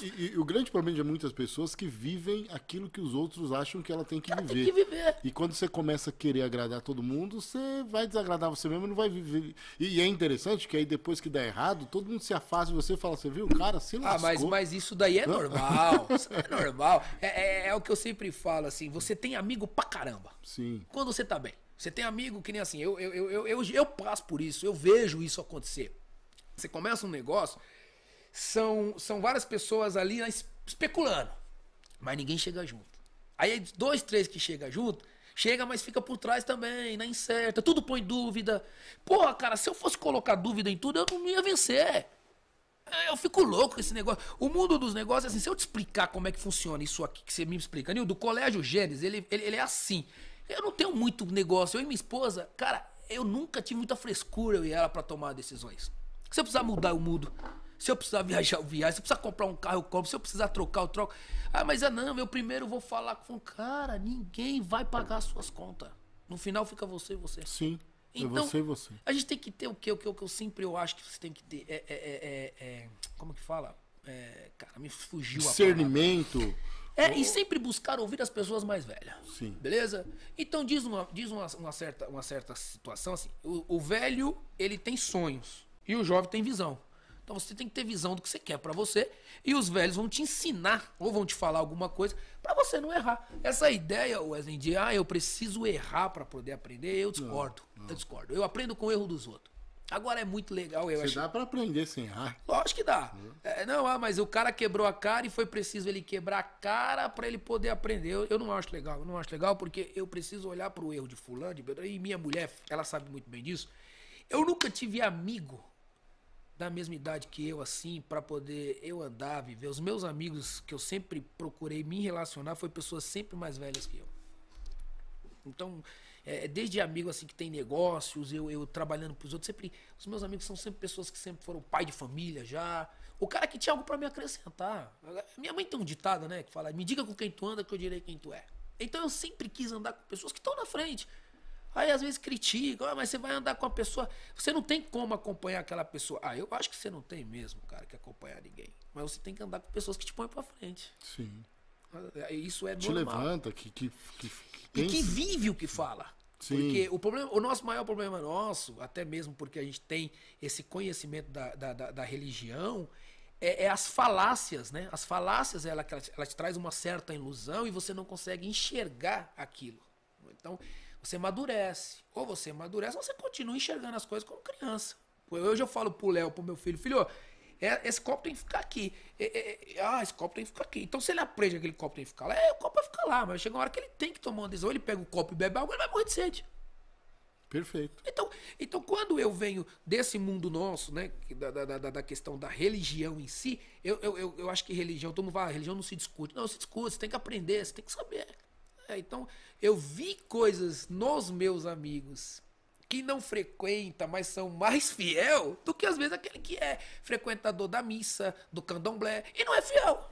E, e o grande problema de muitas pessoas é que vivem aquilo que os outros acham que ela tem que
Ela
viver.
tem que viver.
E quando você começa a querer agradar todo mundo, você vai desagradar você mesmo e não vai viver. E, e é interessante que aí depois que dá errado, todo mundo se afasta de você e fala, você viu, o cara se
Ah,
lascou.
mas, mas isso daí é normal. Isso é normal. É, é- é o que eu sempre falo, assim, você tem amigo pra caramba.
Sim.
Quando você tá bem. Você tem amigo que nem assim, eu, eu, eu, eu, eu, eu passo por isso, eu vejo isso acontecer. Você começa um negócio, são, são várias pessoas ali né, es- especulando, mas ninguém chega junto. Aí dois, três que chega junto, chega, mas fica por trás também, na incerta, tudo põe dúvida. Porra, cara, se eu fosse colocar dúvida em tudo, eu não ia vencer. É, Eu fico louco com esse negócio. O mundo dos negócios, assim, se eu te explicar como é que funciona isso aqui que você me explica, Nil, do Colégio Gênesis, ele, ele, ele é assim. Eu não tenho muito negócio. Eu e minha esposa, cara, eu nunca tive muita frescura, eu e ela, pra tomar decisões. Se eu precisar mudar, eu mudo. Se eu precisar viajar, eu viajo. Se eu precisar comprar um carro, eu compro. Se eu precisar trocar, eu troco. Ah, mas é não, eu primeiro vou falar com o cara, ninguém vai pagar as suas contas. No final fica você e você.
Sim.
Então,
é você e você.
A gente tem que ter o que, o que, o que eu sempre eu acho que você tem que ter. É, é, é, é, é- como que fala? É, cara, me fugiu a palavra.
Discernimento.
É, e sempre buscar ouvir as pessoas mais velhas.
Sim.
Beleza? Então diz uma, diz uma, uma certa, uma certa situação assim. O, o velho, ele tem sonhos. E o jovem tem visão. Então você tem que ter visão do que você quer pra você. E os velhos vão te ensinar ou vão te falar alguma coisa pra você não errar. Essa ideia, Wesley, de ah, eu preciso errar pra poder aprender, eu discordo. Eu discordo. Eu aprendo com o erro dos outros. Agora é muito legal, eu
Você
acho.
dá pra aprender sem errar.
Lógico que dá. É, não, ah, mas o cara quebrou a cara e foi preciso ele quebrar a cara pra ele poder aprender. Eu, eu não acho legal, eu não acho legal porque eu preciso olhar pro erro de fulano, de e minha mulher, ela sabe muito bem disso. Eu nunca tive amigo da mesma idade que eu, assim, pra poder eu andar, viver. Os meus amigos que eu sempre procurei me relacionar foi pessoas sempre mais velhas que eu. Então, é, desde amigo assim que tem negócios, eu, eu trabalhando pros outros, sempre. Os meus amigos são sempre pessoas que sempre foram pai de família já. O cara que tinha algo pra me acrescentar. Minha mãe tem um ditado, né? Que fala: me diga com quem tu anda que eu direi quem tu é. Então eu sempre quis andar com pessoas que estão na frente. Aí às vezes criticam, ah, mas você vai andar com a pessoa. Você não tem como acompanhar aquela pessoa. Ah, eu acho que você não tem mesmo, cara, que acompanhar ninguém. Mas você tem que andar com pessoas que te põem pra frente.
Sim.
Isso é
Te
normal.
levanta, que, que, que, que
E que vive o que fala.
Sim.
Porque o, problema, o nosso maior problema nosso, até mesmo porque a gente tem esse conhecimento da, da, da- da religião, é, é as falácias, né? As falácias, ela, te- ela te traz uma certa ilusão e você não consegue enxergar aquilo. Então, você amadurece. Ou você amadurece, ou você continua enxergando as coisas como criança. Hoje eu falo pro Léo, pro meu filho, filho, é, esse copo tem que ficar aqui. É, é, é, ah, esse copo tem que ficar aqui. Então, se ele aprende que aquele copo tem que ficar lá, é, o copo vai ficar lá. Mas chega uma hora que ele tem que tomar uma decisão. Ou ele pega o copo e bebe água, ele vai morrer de sede.
Perfeito.
Então, então, quando eu venho desse mundo nosso, né, da, da, da, da questão da religião em si, eu, eu, eu, eu, acho que religião, todo mundo fala, religião não se discute. Não, se discute, você tem que aprender, você tem que saber. É, então, eu vi coisas nos meus amigos que não frequenta, mas são mais fiel do que às vezes aquele que é frequentador da missa, do candomblé, e não é fiel.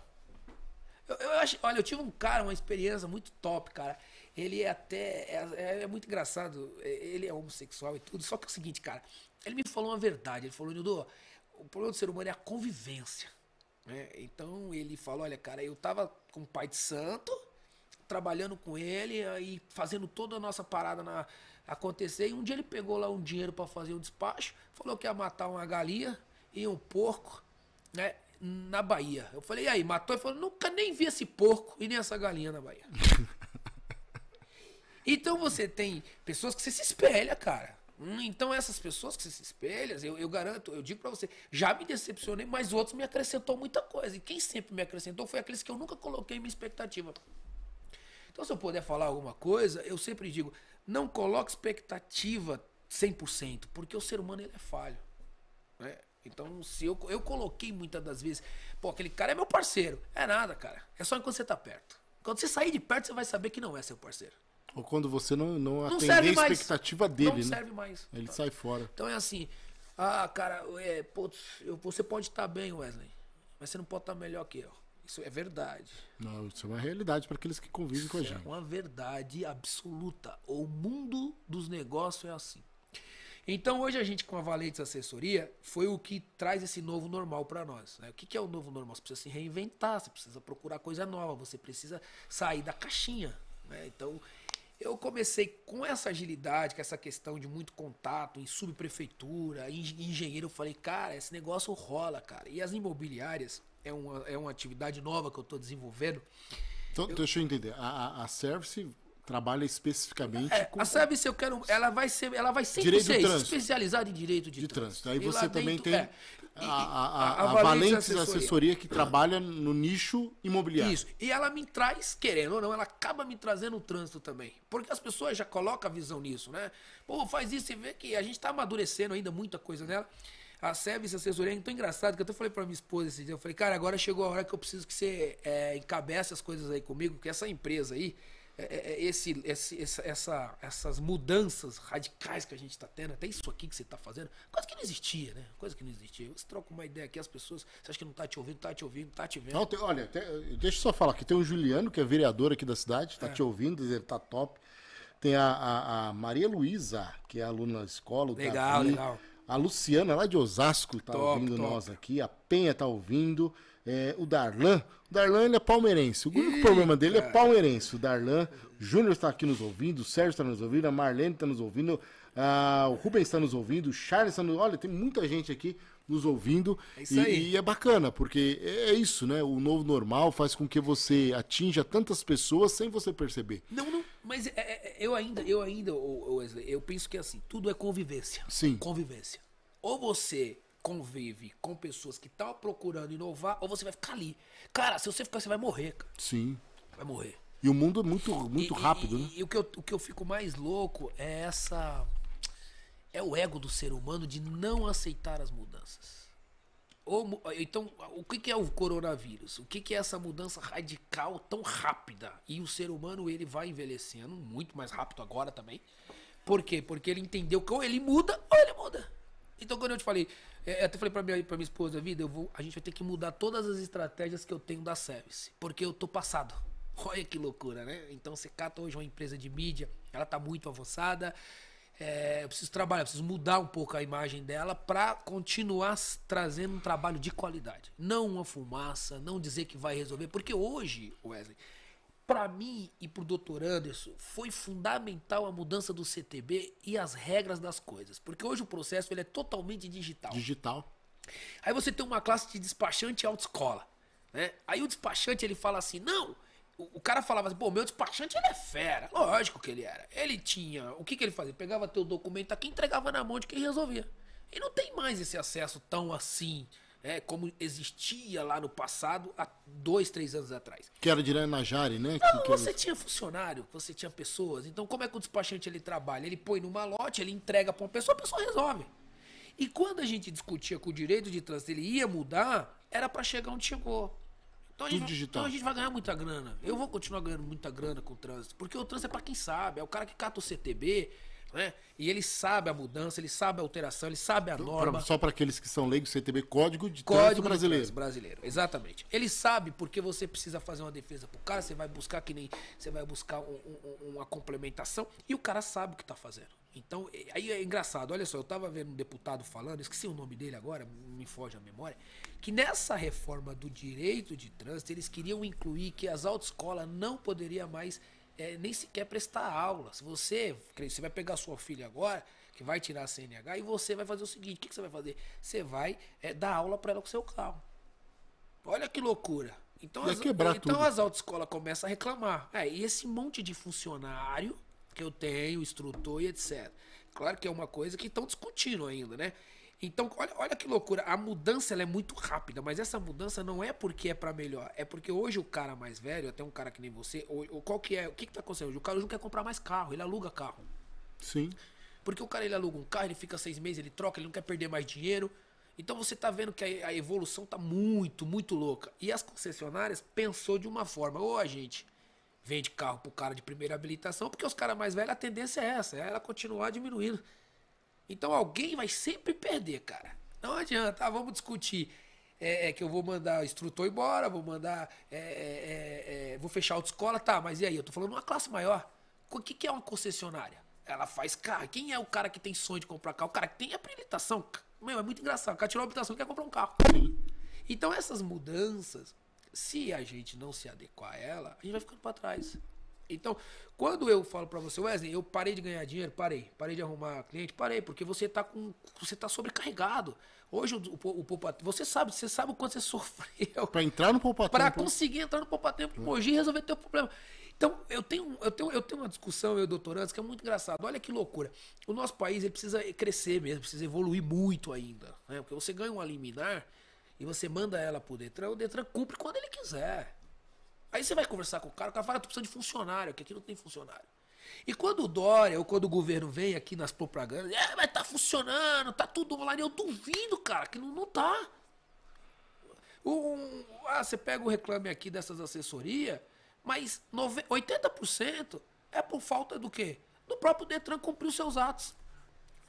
Eu, eu acho, olha, eu tive um cara, uma experiência muito top, cara. Ele é até. É, é, é, muito engraçado. É, ele é homossexual e tudo. Só que é o seguinte, cara. Ele me falou uma verdade. Ele falou, Nildo, o problema do ser humano é a convivência. Né? Então ele falou: olha, cara, eu tava com o pai de santo, trabalhando com ele e fazendo toda a nossa parada na, acontecer. E um dia ele pegou lá um dinheiro para fazer um despacho, falou que ia matar uma galinha e um porco, né? Na Bahia. Eu falei, e aí, matou? Ele falou, nunca nem vi esse porco e nem essa galinha na Bahia. Então você tem pessoas que você se espelha, cara. Hum, então essas pessoas que você se espelha, eu, eu garanto, eu digo para você, já me decepcionei, mas outros me acrescentou muita coisa. E quem sempre me acrescentou foi aqueles que eu nunca coloquei minha expectativa. Então se eu puder falar alguma coisa, eu sempre digo, não coloque expectativa 100%, porque o ser humano ele é falho. Né? Então, se eu, eu coloquei muitas das vezes, pô, aquele cara é meu parceiro. É nada, cara. É só enquanto você tá perto. Quando você sair de perto, você vai saber que não é seu parceiro.
Ou quando você não, não, não atender a expectativa dele, não né?
serve mais.
Ele sai fora.
Então é assim, ah, cara, é, putz, eu, você pode estar bem, Wesley, mas você não pode estar melhor que eu. Isso é verdade.
Não, isso é uma realidade para aqueles que convivem
isso
com a gente.
É uma verdade absoluta. O mundo dos negócios é assim. Então hoje a gente com a Valentes Assessoria foi o que traz esse novo normal para nós. Né? O que, que é o novo normal? Você precisa se reinventar, você precisa procurar coisa nova, você precisa sair da caixinha. Né? Então eu comecei com essa agilidade, com essa questão de muito contato em subprefeitura, em engenheiro. Eu falei, cara, esse negócio rola, cara. E as imobiliárias é uma, é uma atividade nova que eu estou desenvolvendo.
Então, eu... Deixa eu entender. A, a Service trabalha especificamente.
É, com... A Service eu quero. Ela vai ser. Ela vai sempre ser especializada em direito de, de trânsito. trânsito.
Aí você também dentro, tem. É, a, a, a, a Valentes assessoria. assessoria. que trabalha no nicho imobiliário. Isso.
E ela me traz, querendo ou não, ela acaba me trazendo o trânsito também. Porque as pessoas já colocam a visão nisso, né? Pô, faz isso e vê que a gente está amadurecendo ainda muita coisa nela. A Service Assessoria é tão engraçado que eu até falei pra minha esposa esse dia. Eu falei, cara, agora chegou a hora que eu preciso que você é, encabece as coisas aí comigo, porque essa empresa aí é, é, é, esse, esse, essa, essas mudanças radicais que a gente está tendo, até isso aqui que você está fazendo, coisa que não existia, né? Coisa que não existia. Você troca uma ideia aqui, as pessoas, você acha que não está te ouvindo, está te ouvindo, está te vendo. Não,
tem, olha, tem, deixa eu só falar que tem o Juliano, que é vereador aqui da cidade, está é. te ouvindo, ele está top. Tem a, a, a, Maria Luísa, que é aluna da escola.
Legal, Davi, legal.
A Luciana, lá de Osasco, está ouvindo top. nós aqui. A Penha está ouvindo. É, o Darlan. O Darlan ele é palmeirense. O único Ih, problema dele é cara. é palmeirense. O Darlan. Júnior está aqui nos ouvindo. O Sérgio está nos ouvindo. A Marlene está nos ouvindo. O Rubens está nos ouvindo. O Charles está nos Olha, tem muita gente aqui nos ouvindo. É isso e, aí. e é bacana, porque é, é isso, né? O novo normal faz com que você atinja tantas pessoas sem você perceber.
Não, não. Mas é, é, eu ainda, eu ainda, Wesley, eu penso que é assim, tudo é convivência.
Sim.
Convivência. Ou você convive com pessoas que estão procurando inovar, ou você vai ficar ali. Cara, se você ficar, você vai morrer, cara.
Sim.
Vai morrer.
E o mundo é muito, muito e, rápido,
e,
né?
E o que, eu, o que eu fico mais louco é essa. É o ego do ser humano de não aceitar as mudanças. Ou, então, o que, é o coronavírus? O que, que é essa mudança radical tão rápida? E o ser humano ele vai envelhecendo muito mais rápido agora também. Por quê? Porque ele entendeu que ou ele muda ou ele muda. Então, quando eu te falei, é, eu até falei pra minha, pra minha esposa, vida, eu vou, a gente vai ter que mudar todas as estratégias que eu tenho da service. Porque eu tô passado. Olha que loucura, né? Então você cata hoje uma empresa de mídia, ela tá muito avançada. É, eu preciso trabalhar, eu preciso mudar um pouco a imagem dela para continuar trazendo um trabalho de qualidade. Não uma fumaça, não dizer que vai resolver. Porque hoje, Wesley, para mim e pro doutor Anderson, foi fundamental a mudança do CTB e as regras das coisas. Porque hoje o processo ele é totalmente digital.
Digital.
Aí você tem uma classe de despachante e autoescola. Né? Aí o despachante ele fala assim: não, o, cara falava assim, pô, meu despachante ele é fera. Lógico que ele era. Ele tinha. O que, que ele fazia? Pegava teu documento aqui, entregava na mão de quem resolvia. E não tem mais esse acesso tão assim É, como existia lá no passado, há dois, três anos atrás.
Que era direto na Jari, né?
Não,
que, que
você tinha funcionário, você tinha pessoas. Então, como é que o despachante ele trabalha? Ele põe numa lote, ele entrega para uma pessoa, a pessoa resolve. E quando a gente discutia que o direito de trânsito ele ia mudar, era para chegar onde chegou. Então a, gente,
digital.
então a gente vai ganhar muita grana. Eu vou continuar ganhando muita grana com o trânsito. Porque o trânsito é para quem sabe. É o cara que cata o CTB, né? E ele sabe a mudança, ele sabe a alteração, ele sabe a norma.
Só para aqueles que são leigos, CTB Código de Trânsito
Código de
Brasileiro.
Trânsito brasileiro, exatamente. Ele sabe porque você precisa fazer uma defesa pro cara, você vai buscar que nem você vai buscar um- um- uma complementação e o cara sabe o que tá fazendo. Então, aí é engraçado. Olha só, eu tava vendo um deputado falando, esqueci o nome dele agora, me foge a memória, que nessa reforma do direito de trânsito eles queriam incluir que as autoescolas não poderiam mais é, nem sequer prestar aula. Se você, você vai pegar sua filha agora, que vai tirar a CNH, e você vai fazer o seguinte: o que, que você vai fazer? Você vai é, dar aula para ela com seu carro. Olha que loucura. Então, as, então
tudo.
as autoescolas começam a reclamar. É, e esse monte de funcionário que eu tenho, instrutor e etc. Claro que é uma coisa que estão discutindo ainda, né? Então, olha, olha que loucura. A mudança ela é muito rápida, mas essa mudança não é porque é para melhor. É porque hoje o cara mais velho, até um cara que nem você, ou, ou qual que é? O que, que tá acontecendo hoje? O cara hoje não quer comprar mais carro, ele aluga carro.
Sim.
Porque o cara ele aluga um carro, ele fica seis meses, ele troca, ele não quer perder mais dinheiro. Então você tá vendo que a, a evolução tá muito, muito louca. E as concessionárias pensou de uma forma, ou a gente vende carro pro cara de primeira habilitação, porque os caras mais velhos, a tendência é essa, é ela continuar diminuindo. Então alguém vai sempre perder, cara. Não adianta, ah, vamos discutir. É, é que eu vou mandar o instrutor embora, vou mandar. é, é, é, vou fechar a autoescola, tá, mas e aí? Eu tô falando uma classe maior. O que, que é uma concessionária? Ela faz carro. Quem é o cara que tem sonho de comprar carro? O cara que tem habilitação. Meu, é muito engraçado. O cara tirou a habilitação e quer comprar um carro. Então essas mudanças, se a gente não se adequar a ela, a gente vai ficando para trás. Então, quando eu falo para você, Wesley, eu parei de ganhar dinheiro, parei, parei de arrumar cliente, parei, porque você tá com, você tá sobrecarregado. Hoje o, o, o Poupa- você sabe, você sabe o quanto você sofreu
Para entrar no Poupa
para
Tempo,
conseguir entrar no Poupa Tempo Mogi e resolver teu problema. Então, eu tenho, eu, tenho, eu tenho uma discussão, eu, doutorandos, que é muito engraçado. Olha que loucura. O nosso país ele precisa crescer mesmo, precisa evoluir muito ainda. Né? Porque você ganha uma liminar e você manda ela pro Detran, o Detran cumpre quando ele quiser. Aí você vai conversar com o cara, o cara fala, tu precisa de funcionário, que aqui não tem funcionário. E quando o Dória ou quando o governo vem aqui nas propagandas, é, mas tá funcionando, tá tudo online, eu duvido, cara, que não, não tá. Um, ah, você pega o reclame aqui dessas assessorias, mas nove- 80% é por falta do quê? Do próprio Detran cumprir os seus atos.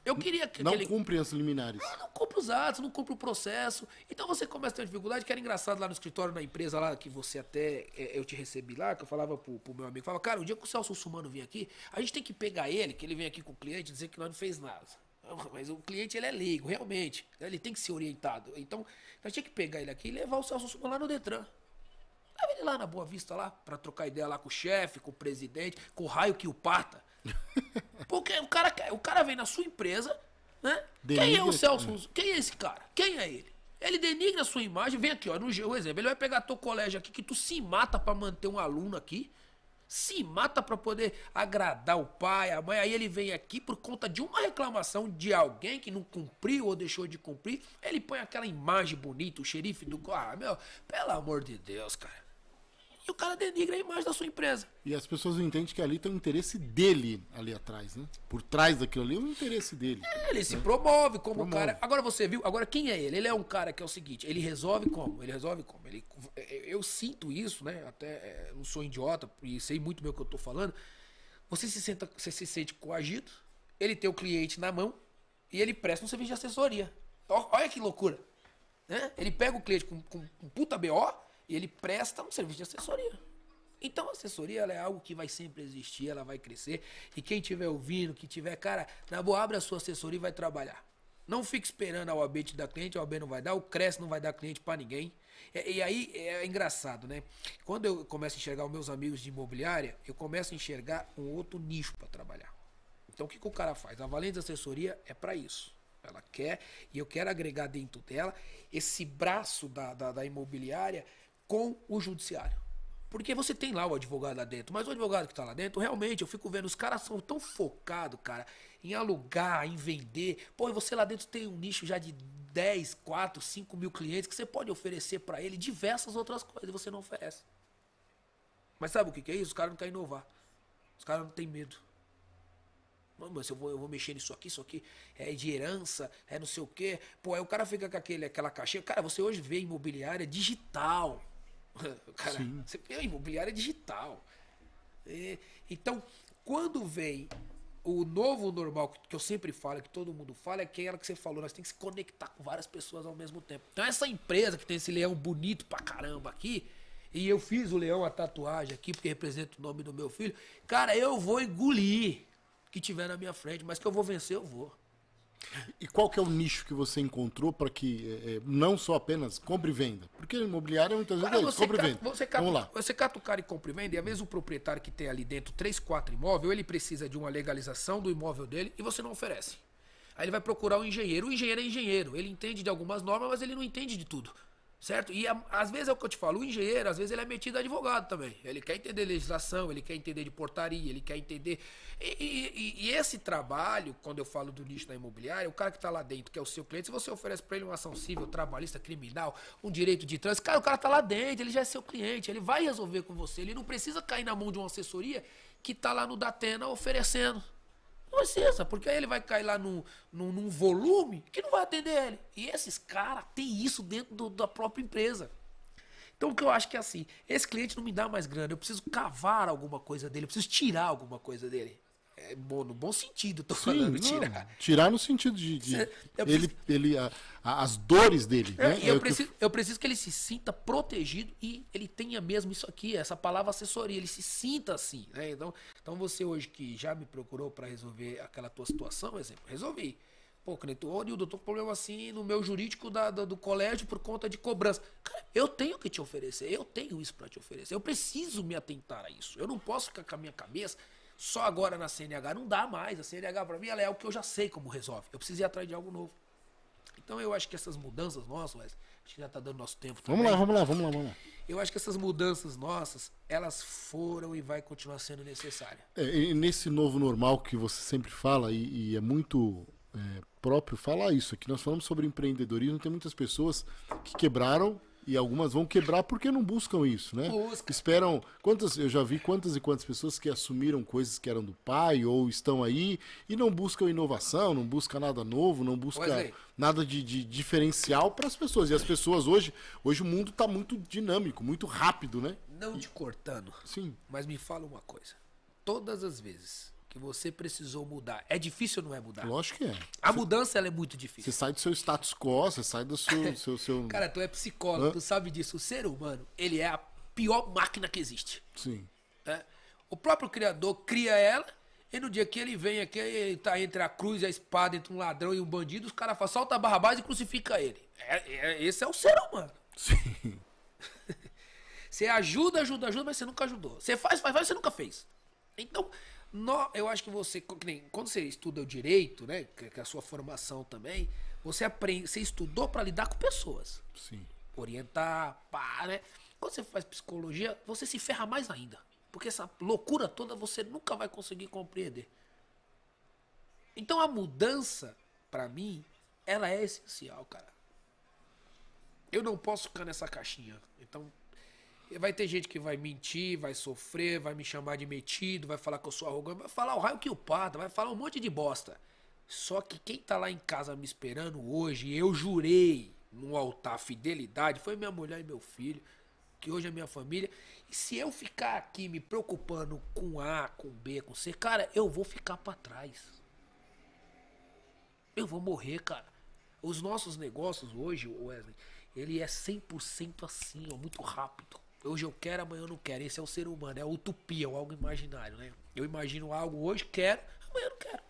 Eu queria que
não
aquele-
cumprem as liminares.
ah, não cumpre os atos, não cumpre o processo. Então você começa a ter uma dificuldade, que era engraçado lá no escritório, na empresa lá, que você até, é, eu te recebi lá, que eu falava pro, pro meu amigo, falava, cara, o dia que o Celso Sumano vir aqui, a gente tem que pegar ele, que ele vem aqui com o cliente, dizer que nós não fez nada. Mas o cliente, ele é leigo, realmente. né? Ele tem que ser orientado. Então, nós tinha que pegar ele aqui e levar o Celso Sumano lá no Detran. Leva ele lá na Boa Vista lá, pra trocar ideia lá com o chefe, com o presidente, com o raio que o parta. Porque o cara, o cara vem na sua empresa, né? Quem é o Celso? Quem é esse cara? Quem é ele? Ele denigra a sua imagem, vem aqui, ó, no o exemplo. Ele vai pegar teu colégio aqui, que tu se mata pra manter um aluno aqui. Se mata pra poder agradar o pai, a mãe. Aí ele vem aqui por conta de uma reclamação de alguém que não cumpriu ou deixou de cumprir. Ele põe aquela imagem bonita, o xerife do. Ah, meu, pelo amor de Deus, cara. E o cara denigra a imagem da sua empresa.
E as pessoas não entendem que ali tem o interesse dele ali atrás, né? Por trás daquilo ali é o interesse dele.
Ele se promove como
Promove.
cara. Agora você viu, agora quem é ele? Ele é um cara que é o seguinte, ele resolve como? Ele resolve como? Ele, eu sinto isso, né? Até é, não sou idiota e sei muito bem o que eu tô falando. Você se, senta, você se sente coagido, ele tem o cliente na mão e ele presta um serviço de assessoria. Olha que loucura. Né? Ele pega o cliente com, com, com puta BO ele presta um serviço de assessoria. Então a assessoria é algo que vai sempre existir, ela vai crescer. E quem estiver ouvindo, que tiver, cara, na boa, abre a sua assessoria e vai trabalhar. Não fique esperando a OAB te dar cliente, a OAB não vai dar, o CRES não vai dar cliente pra ninguém. E, e aí é engraçado, né? Quando eu começo a enxergar os meus amigos de imobiliária, eu começo a enxergar um outro nicho para trabalhar. Então o que, que o cara faz? A Valentes Assessoria é para isso. Ela quer, e eu quero agregar dentro dela esse braço da, da, da imobiliária com o judiciário. Porque você tem lá o advogado lá dentro, mas o advogado que tá lá dentro, realmente, eu fico vendo, os caras são tão focados, cara, em alugar, em vender. Pô, e você lá dentro tem um nicho já de 10, 4, 5 mil clientes que você pode oferecer para ele diversas outras coisas e você não oferece. Mas sabe o que, que é isso? Os caras não querem inovar. Os caras não têm medo. Não, mas eu vou, eu vou mexer nisso aqui, isso aqui é de herança, é não sei o quê. Pô, aí o cara fica com aquele, aquela caixinha. Cara, você hoje vê imobiliária digital. Cara,
Sim.
você vê imobiliária digital. É, então, quando vem o novo normal, que eu sempre falo, que todo mundo fala, é aquela que você falou, nós temos que se conectar com várias pessoas ao mesmo tempo. Então essa empresa que tem esse leão bonito pra caramba aqui, e eu fiz o leão a tatuagem aqui, porque representa o nome do meu filho, cara, eu vou engolir o que tiver na minha frente, mas que eu vou vencer, eu vou.
E qual que é o nicho que você encontrou para que é, é, não só apenas compre e venda? Porque imobiliária muitas vezes
Cara,
é isso, compre e venda.
você, cata,
Vamos lá.
você cata o cara e compra e vende, e é mesmo o proprietário que tem ali dentro 3, 4 imóveis, ele precisa de uma legalização do imóvel dele e você não oferece. Aí ele vai procurar um engenheiro. O engenheiro é engenheiro, ele entende de algumas normas, mas ele não entende de tudo. Certo? E a- às vezes é o que eu te falo, o engenheiro, às vezes ele é metido a advogado também. Ele quer entender legislação, ele quer entender de portaria, ele quer entender. E, e- e- esse trabalho, quando eu falo do nicho da imobiliária, o cara que está lá dentro, que é o seu cliente, se você oferece para ele uma ação civil, trabalhista, criminal, um direito de trânsito, cara, o cara tá lá dentro, ele já é seu cliente, ele vai resolver com você, ele não precisa cair na mão de uma assessoria que tá lá no Datena oferecendo. Não precisa, porque aí ele vai cair lá num, num, num volume que não vai atender ele. E esses caras têm isso dentro do- da própria empresa. Então o que eu acho que é assim, esse cliente não me dá mais grana, eu preciso cavar alguma coisa dele, eu preciso tirar alguma coisa dele. É bom, no bom sentido, tô
Sim,
falando
não,
tirar.
tirar no sentido de, de
Cê- eu
ele, ele a- a- as dores dele,
É,
né? É
eu,
que
preciso, eu preciso que ele se sinta protegido e ele tenha mesmo isso aqui, essa palavra assessoria, ele se sinta assim. Né? Então, então você hoje que já me procurou para resolver aquela tua situação, exemplo, resolvi. Pô, Cleiton, ô Nildo, eu tô com problema assim no meu jurídico da, da- do colégio por conta de cobrança. Cara, eu tenho que te oferecer, eu tenho isso para te oferecer. Eu preciso me atentar a isso. Eu não posso ficar com a minha cabeça só agora na CNH. Não dá mais. A CNH para mim ela é algo que eu já sei como resolve. Eu preciso ir atrás de algo novo. Então eu acho que essas mudanças nossas, Wes, acho que já tá dando nosso tempo também.
Vamos lá, vamos lá, vamos lá, vamos lá.
Eu acho que essas mudanças nossas, elas foram e vai continuar sendo necessárias.
É, nesse novo normal que você sempre fala, e, e é muito é, próprio falar isso aqui, nós falamos sobre empreendedorismo, tem muitas pessoas que quebraram e algumas vão quebrar porque não buscam isso, né?
Busca.
Esperam. Quantas, eu já vi quantas e quantas pessoas que assumiram coisas que eram do pai ou estão aí e não buscam inovação, não buscam nada novo, não buscam
Wesley.
nada de, de diferencial para as pessoas. E as pessoas hoje, hoje o mundo está muito dinâmico, muito rápido, né?
Não te cortando,
Sim.
mas me fala uma coisa. Todas as vezes que você precisou mudar, é difícil ou não é mudar?
Lógico que é.
A mudança ela é muito difícil.
Você sai do seu status quo, você sai do seu. seu, seu...
Cara, tu é psicólogo,
Hã?
tu sabe disso. O ser humano, ele é a pior máquina que existe.
Sim.
né? O próprio criador cria ela, e no dia que ele vem aqui, ele tá entre a cruz e a espada, entre um ladrão e um bandido, os caras falam, solta a Barrabás e crucifica ele. É- é- esse é o ser humano.
Sim.
Você ajuda, ajuda, ajuda, mas você nunca ajudou. Você faz, faz, faz, você nunca fez. Então, nó- eu acho que você, quando você estuda o direito, né, que que é a sua formação também, você aprende, você estudou para lidar com pessoas,
Sim.
orientar, pá, né? Quando você faz psicologia, você se ferra mais ainda, porque essa loucura toda você nunca vai conseguir compreender. Então a mudança, para mim, ela é essencial, cara. Eu não posso ficar nessa caixinha. Então, vai ter gente que vai mentir, vai sofrer, vai me chamar de metido, vai falar que eu sou arrogante, vai falar o raio que o pata, vai falar um monte de bosta. Só que quem tá lá em casa me esperando hoje, eu jurei no altar fidelidade, foi minha mulher e meu filho, que hoje é minha família. E se eu ficar aqui me preocupando com A, com B, com C, cara, eu vou ficar pra trás. Eu vou morrer, cara. Os nossos negócios hoje, Wesley, ele é 100% assim, ó, muito rápido. Hoje eu quero, amanhã eu não quero. Esse é o ser humano, é a utopia, é algo imaginário, né? Eu imagino algo hoje, quero, amanhã eu não quero.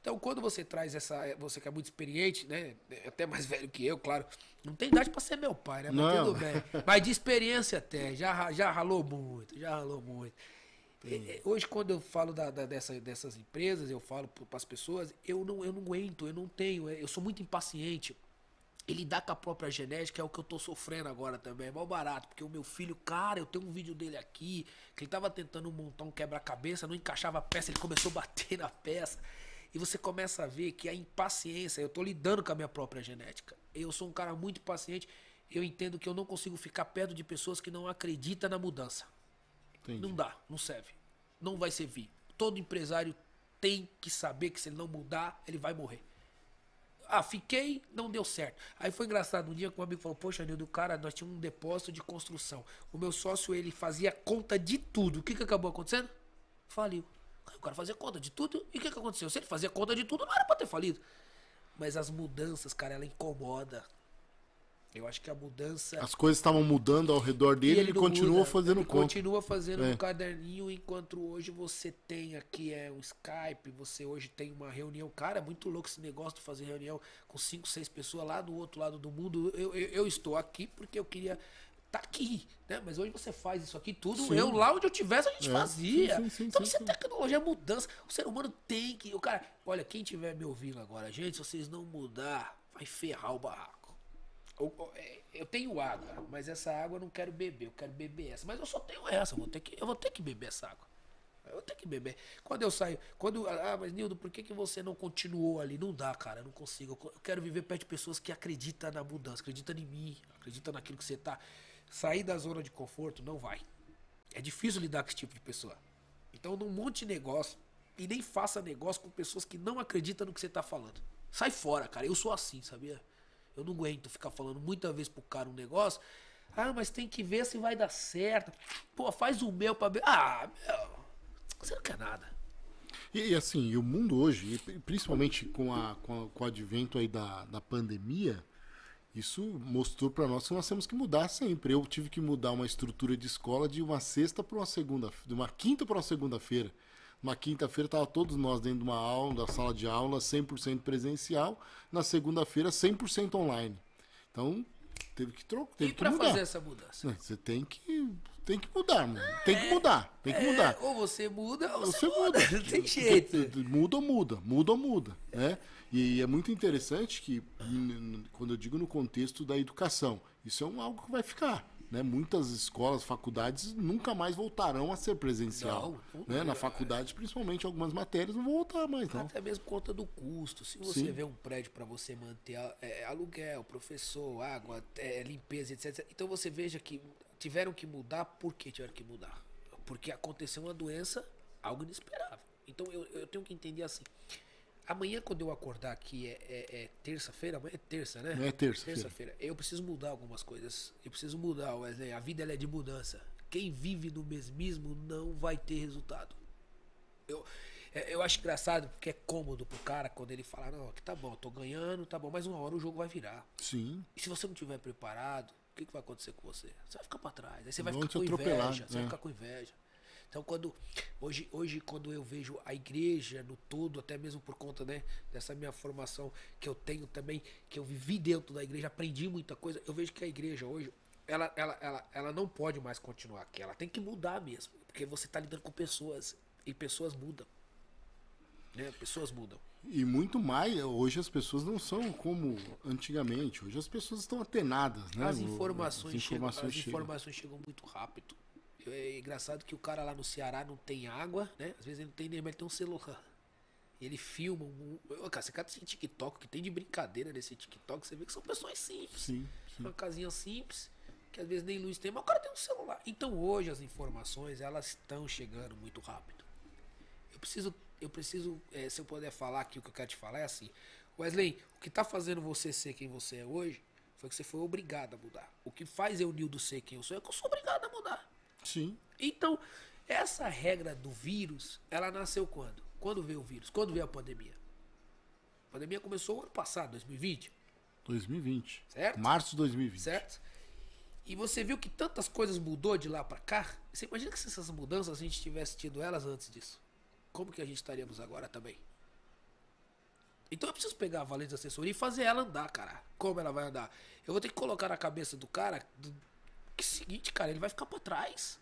Então, quando você traz essa. Você que é muito experiente, né? é Até mais velho que eu, claro. Não tem idade pra ser meu pai, né? Mas
Não.
tudo bem. Mas de experiência até. Já, já ralou muito, já ralou muito. Hoje, quando eu falo da, da- dessa- dessas empresas, eu falo para as pessoas, eu não, eu não aguento, eu não tenho, é, eu sou muito impaciente. E lidar com a própria genética é o que eu tô sofrendo agora também. É mal barato, porque o meu filho, cara, eu tenho um vídeo dele aqui, que ele tava tentando montar um quebra-cabeça, não encaixava a peça, ele começou a bater na peça. E você começa a ver que a impaciência, eu tô lidando com a minha própria genética. Eu sou um cara muito paciente, eu entendo que eu não consigo ficar perto de pessoas que não acreditam na mudança.
Entendi.
Não dá, não serve. Não vai servir. Todo empresário tem que saber que se ele não mudar, ele vai morrer. Ah, fiquei, não deu certo. Aí foi engraçado, um dia que um amigo falou, poxa, Nildo, cara, nós tínhamos um depósito de construção. O meu sócio, ele fazia conta de tudo. O que, que acabou acontecendo? Faliu. O cara fazia conta de tudo, e o que, que aconteceu? Se ele fazia conta de tudo, não era pra ter falido. Mas as mudanças, cara, ela incomoda. Eu acho que a mudança...
As coisas estavam mudando ao redor
E
dele, ele,
não
continuou
muda,
fazendo
ele
conta.
Continua fazendo
É.
um caderninho, enquanto hoje você tem aqui é um Skype, você hoje tem uma reunião. Cara, é muito louco esse negócio de fazer reunião com cinco, seis pessoas lá do outro lado do mundo. Eu, eu, eu estou aqui porque eu queria estar aqui, né? Mas hoje você faz isso aqui tudo.
Sim.
Eu lá onde eu tivesse a gente
É.
fazia.
Sim, sim,
então isso é tecnologia, é mudança. O ser humano tem que. O cara, olha, quem tiver me ouvindo agora, gente, se vocês não mudar, vai ferrar o barraco. Eu, tenho água, mas essa água eu não quero beber, eu quero beber essa. Mas eu só tenho essa, eu vou ter que, eu vou ter que beber essa água. Eu vou ter que beber. Quando eu saio, quando. Ah, mas Nildo, por que, que você não continuou ali? Não dá, cara, eu não consigo. Eu quero viver perto de pessoas que acreditam na mudança, acreditam em mim, acreditam naquilo que você tá. Sair da zona de conforto não vai. É difícil lidar com esse tipo de pessoa. Então não monte negócio e nem faça negócio com pessoas que não acreditam no que você tá falando. Sai fora, cara. Eu sou assim, sabia? Eu não aguento ficar falando muita vez pro cara um negócio. Ah, mas tem que ver se vai dar certo. Pô, faz o meu pra ver. Ah, meu. Você não quer nada.
E, e assim, o mundo hoje, pri- principalmente com, a, com, a- com o advento aí da, da pandemia, isso mostrou para nós que nós temos que mudar sempre. Eu tive que mudar uma estrutura de escola de uma sexta para uma segunda, de uma quinta para uma segunda-feira. Uma quinta-feira tava todos nós dentro de uma aula, da sala de aula, 100% presencial. Na segunda-feira, 100% online. Então, teve que trocar, teve
E
que mudar.
fazer essa mudança?
Não, Você tem que, tem que mudar, mano. Tem que mudar, tem que mudar.
É, ou você muda ou você, muda.
muda.
Não tem jeito.
Muda ou muda, muda ou muda, né? E é muito interessante que, quando eu digo no contexto da educação, isso é um algo que vai ficar, né? Muitas escolas, faculdades nunca mais voltarão a ser presencial,
Não,
né? Na faculdade, principalmente algumas matérias não vão voltar mais, não.
Até mesmo por conta do custo. Se você
Sim.
vê um prédio para você manter a- é, aluguel, professor, água, é, limpeza, etc. Então você veja que tiveram que mudar. Por que tiveram que mudar? Porque aconteceu uma doença, algo inesperável. Então eu, eu tenho que entender assim. Amanhã, quando eu acordar aqui, é, é- é terça-feira? Amanhã é terça, né?
É terça-feira.
Terça-feira. Eu preciso mudar algumas coisas. Eu preciso mudar, Wesley. A vida é de mudança. Quem vive no mesmismo não vai ter resultado. Eu, é, eu acho engraçado porque é cômodo pro cara quando ele fala, não, aqui tá bom, tô ganhando, tá bom, mas uma hora o jogo vai virar.
Sim,
E se você não tiver preparado, o que, que vai acontecer com você? Você vai ficar pra trás. Aí você vai
Vão
ficar
te
com inveja. Você vai ficar com inveja. Então quando. Hoje, hoje, quando eu vejo a igreja no todo, até mesmo por conta né, dessa minha formação que eu tenho também, que eu vivi dentro da igreja, aprendi muita coisa, eu vejo que a igreja hoje, ela, ela, ela, ela não pode mais continuar aqui. Ela tem que mudar mesmo. Porque você tá lidando com pessoas. E pessoas mudam. Né? Pessoas mudam.
E muito mais, hoje as pessoas não são como antigamente. Hoje as pessoas estão atenadas, né?
As informações,
as
chegam,
informações
as
chegam.
informações chegam muito rápido. É engraçado que o cara lá no Ceará não tem água, né? Às vezes ele não tem nem, mas ele tem um celular. Ele filma. Um... Cara, você cada esse TikTok que tem de brincadeira nesse TikTok, você vê que são pessoas simples.
Sim, sim.
Uma casinha simples, que às vezes nem luz tem, mas o cara tem um celular. Então hoje as informações, elas estão chegando muito rápido. Eu preciso, eu preciso, eh, se eu puder falar aqui o que eu quero te falar é assim. Wesley, o que tá fazendo você ser quem você é hoje foi que você foi obrigado a mudar. O que faz eu, Nildo, ser quem eu sou é que eu sou obrigado a mudar.
Sim.
Então, essa regra do vírus, ela nasceu quando? Quando veio o vírus? Quando veio a pandemia? A pandemia começou ano passado, 2020,
2020.
Certo?
Março de 2020.
certo? E você viu que tantas coisas mudou de lá pra cá? Você imagina que se essas mudanças a gente tivesse tido elas antes disso? Como que a gente estaríamos agora também? Então eu preciso pegar a valente assessoria e fazer ela andar, cara. Como ela vai andar? Eu vou ter que colocar na cabeça do cara do, que seguinte, cara, ele vai ficar pra trás.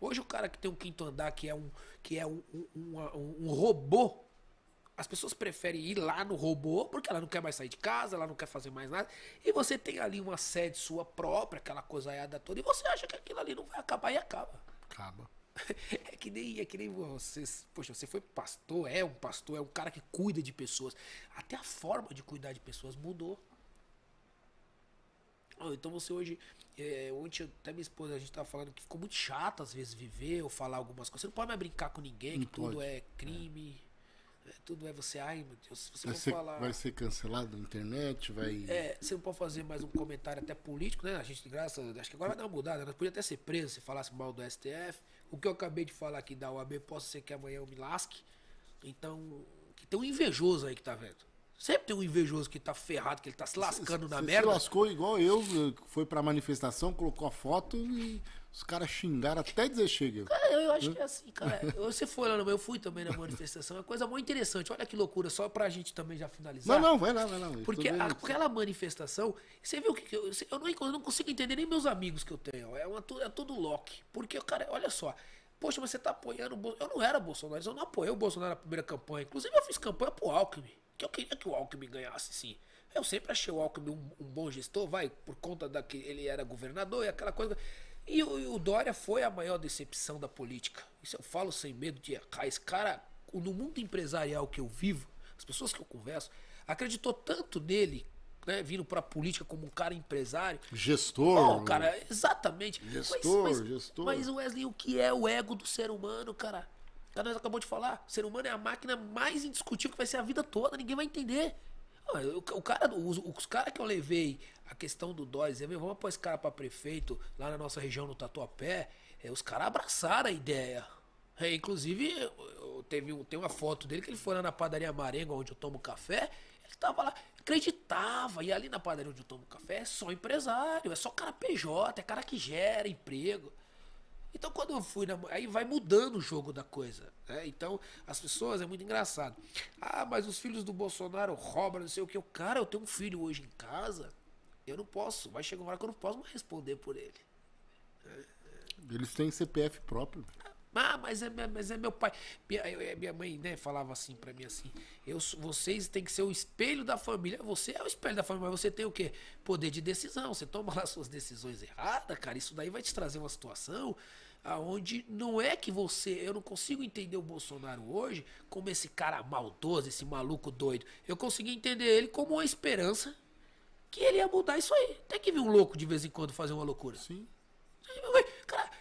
Hoje o cara que tem um quinto andar, que é um, que é um, um, um- um robô, As pessoas preferem ir lá no robô porque ela não quer mais sair de casa, ela não quer fazer mais nada. E você tem ali uma sede sua própria, aquela coisaiada toda, e você acha que aquilo ali não vai acabar e acaba.
Acaba.
É que nem, é que nem você. Poxa, você foi pastor, é um pastor, é um cara que cuida de pessoas. Até a forma de cuidar de pessoas mudou. Ah, então você hoje. É, ontem até minha esposa, a gente tava falando que ficou muito chato às vezes viver ou falar algumas coisas. Você não pode mais brincar com ninguém,
Não
que tudo
pode.
é crime. é, tudo é você, ai meu Deus, se você
Vai ser,
falar.
vai ser cancelado na internet, vai.
É, você não pode fazer mais um comentário até político, né? A gente, graças acho que agora vai dar uma mudada, nós podia até ser preso se falasse mal do STF. O que eu acabei de falar aqui da OAB, posso ser que amanhã eu me lasque. Então, que tem um invejoso aí que tá vendo. Sempre tem um invejoso que tá ferrado, que ele tá se lascando na
Você
merda.
se lascou igual eu, foi pra manifestação, colocou a foto e os caras xingaram até dizer chega.
É, eu, eu acho que é assim, cara. Você foi lá no eu fui também na manifestação. É uma coisa muito interessante. Olha que loucura, só pra gente também já finalizar.
Não, não, vai lá, vai lá.
Porque a- aquela manifestação, você viu que, que eu, eu, não, eu não consigo entender nem meus amigos que eu tenho. É, uma, é tudo Loki. Porque, cara, olha só. Poxa, mas você tá apoiando o Bolsonaro. Eu não era Bolsonaro, eu não apoiei o Bolsonaro na primeira campanha. Inclusive, eu fiz campanha pro Alckmin. Que eu queria que o Alckmin ganhasse, sim. Eu sempre achei o Alckmin um, um bom gestor, vai, por conta da que ele era governador e aquela coisa. E o, e o Dória foi a maior decepção da política. Isso eu falo sem medo de errar. Esse cara, no mundo empresarial que eu vivo, as pessoas que eu converso, acreditou tanto nele, né, vindo pra política como um cara empresário.
Gestor.
Oh, cara, exatamente.
Gestor,
mas, mas,
gestor.
Mas, Wesley, o que é o ego do ser humano, cara? Cara, nós acabou de falar. O ser humano é a máquina mais indiscutível que vai ser a vida toda. Ninguém vai entender. Ah, O, cara, os, os caras que eu levei a questão do Dóis, vamos pôr esse cara pra prefeito lá na nossa região, no Tatuapé. É, os caras abraçaram a ideia. É, inclusive, eu- eu- teve um, tem uma foto dele que ele foi lá na padaria Marengo, onde eu tomo café. Ele tava lá, acreditava. E ali na padaria onde eu tomo café é só empresário, é só cara PJ, é cara que gera emprego. Então quando eu fui na. Aí vai mudando o jogo da coisa. né? Então, as pessoas é muito engraçado. Ah, mas os filhos do Bolsonaro roubam, não sei o que. O cara, eu tenho um filho hoje em casa. Eu não posso. Vai chegar uma hora que eu não posso mais responder por ele.
Eles têm CPF próprio.
Ah, mas é, mas é meu pai. Minha, eu- minha mãe, né, falava assim pra mim assim: eu, vocês têm que ser o espelho da família. Você é o espelho da família, mas você tem o quê? Poder de decisão. Você toma lá suas decisões erradas, cara. Isso daí vai te trazer uma situação aonde não é que você. Eu não consigo entender o Bolsonaro hoje como esse cara maldoso, esse maluco doido. Eu consegui entender ele como uma esperança que ele ia mudar isso aí. Tem que vir um louco de vez em quando fazer uma loucura.
Sim.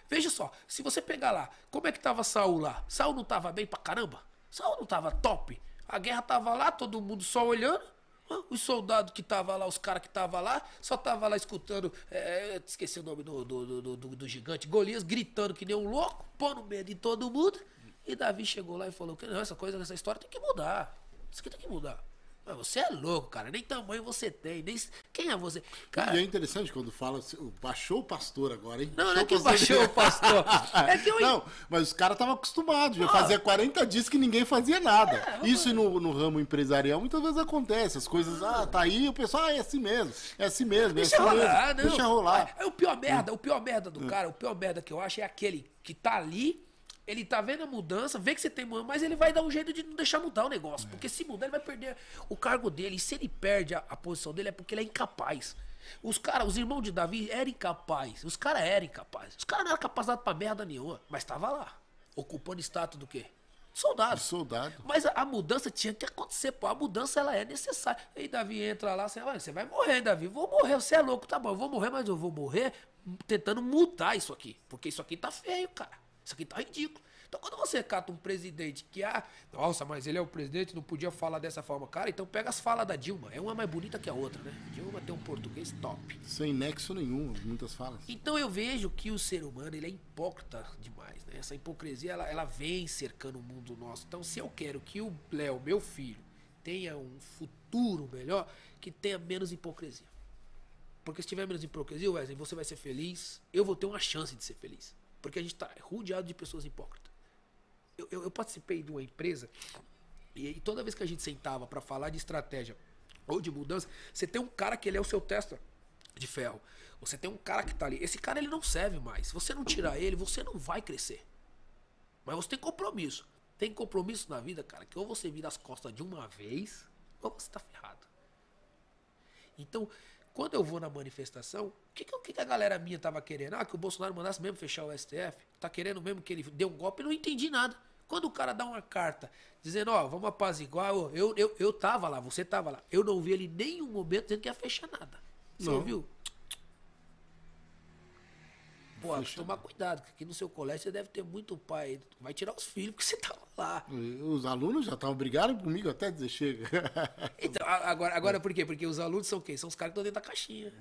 Veja só, se você pegar lá, como é que tava Saul lá? Saul não tava bem pra caramba? Saul não tava top? A guerra tava lá, todo mundo só olhando. Os soldados que tava lá, os caras que tava lá, só tava lá escutando, é, esqueci o nome do, do, do, do- do gigante, Golias, gritando que nem um louco, pondo medo em todo mundo. E Davi chegou lá e falou que não, essa coisa, essa história tem que mudar. Isso aqui tem que mudar. Você é louco, cara. Nem tamanho você tem. Nem... Quem é você? Cara,
E é interessante quando fala, baixou o pastor agora, hein?
Não, não é que
Baixou o
baixou o pastor. É que eu-
Não, mas os caras estavam acostumados. Já fazia 40 dias que ninguém fazia nada.
É,
Isso no, no ramo empresarial muitas vezes acontece. As coisas, ah, tá aí, o pessoal, ah, é assim mesmo. É assim mesmo, é
Deixa
assim
rolar,
mesmo.
não.
Deixa rolar.
É, é o pior merda, o pior merda do cara, o pior merda que eu acho é aquele que tá ali, ele tá vendo a mudança, vê que você tem mudança, mas ele vai dar um jeito de não deixar mudar o negócio. Porque se mudar, ele vai perder o cargo dele. E se ele perde a, a posição dele, é porque ele é incapaz. Os caras, os irmãos de Davi eram incapazes. Os caras eram incapazes. Os caras não eram capacitados pra merda nenhuma, mas tava lá. Ocupando status do quê? Soldado.
Soldado.
Mas a, a mudança tinha que acontecer, pô. A mudança ela é necessária. Aí Davi entra lá, você vai, você vai morrer, Davi. Vou morrer, você é louco, tá bom, eu vou morrer, mas eu vou morrer tentando mudar isso aqui. Porque isso aqui tá feio, cara. Isso aqui tá ridículo. Então quando você cata um presidente que, ah, nossa, mas ele é o presidente, não podia falar dessa forma, cara, então pega as falas da Dilma. É uma mais bonita que a outra, né? Dilma tem um português top.
Sem nexo nenhum, muitas falas.
Então eu vejo que o ser humano ele é hipócrita demais, né? Essa hipocrisia ela, ela vem cercando o mundo nosso. Então se eu quero que o Léo, meu filho, tenha um futuro melhor, que tenha menos hipocrisia. Porque se tiver menos hipocrisia, Wesley, você vai ser feliz, eu vou ter uma chance de ser feliz. Porque a gente está rodeado de pessoas hipócritas. Eu, eu, eu participei de uma empresa e, e toda vez que a gente sentava para falar de estratégia ou de mudança, você tem um cara que ele é o seu testa de ferro. Você tem um cara que tá ali. Esse cara ele não serve mais. Se você não tirar ele, você não vai crescer. Mas você tem compromisso. Tem compromisso na vida, cara, que ou você vira as costas de uma vez, ou você tá ferrado. Então, quando eu vou na manifestação, o que, que, que a galera minha tava querendo? Ah, que o Bolsonaro mandasse mesmo fechar o STF? Tá querendo mesmo que ele dê um golpe? Eu não entendi nada. Quando o cara dá uma carta dizendo, ó, vamos apaziguar, eu, eu, eu, eu tava lá, você tava lá. Eu não vi ele em nenhum momento dizendo que ia fechar nada. Você
Não.
ouviu? Pô,
Fechou.
tomar cuidado, que aqui no seu colégio você deve ter muito pai. Vai tirar os filhos porque você tava lá.
Os alunos já estavam brigando comigo até dizer chega.
Então, agora, agora por quê? Porque os alunos são quem? São os caras que estão dentro da caixinha.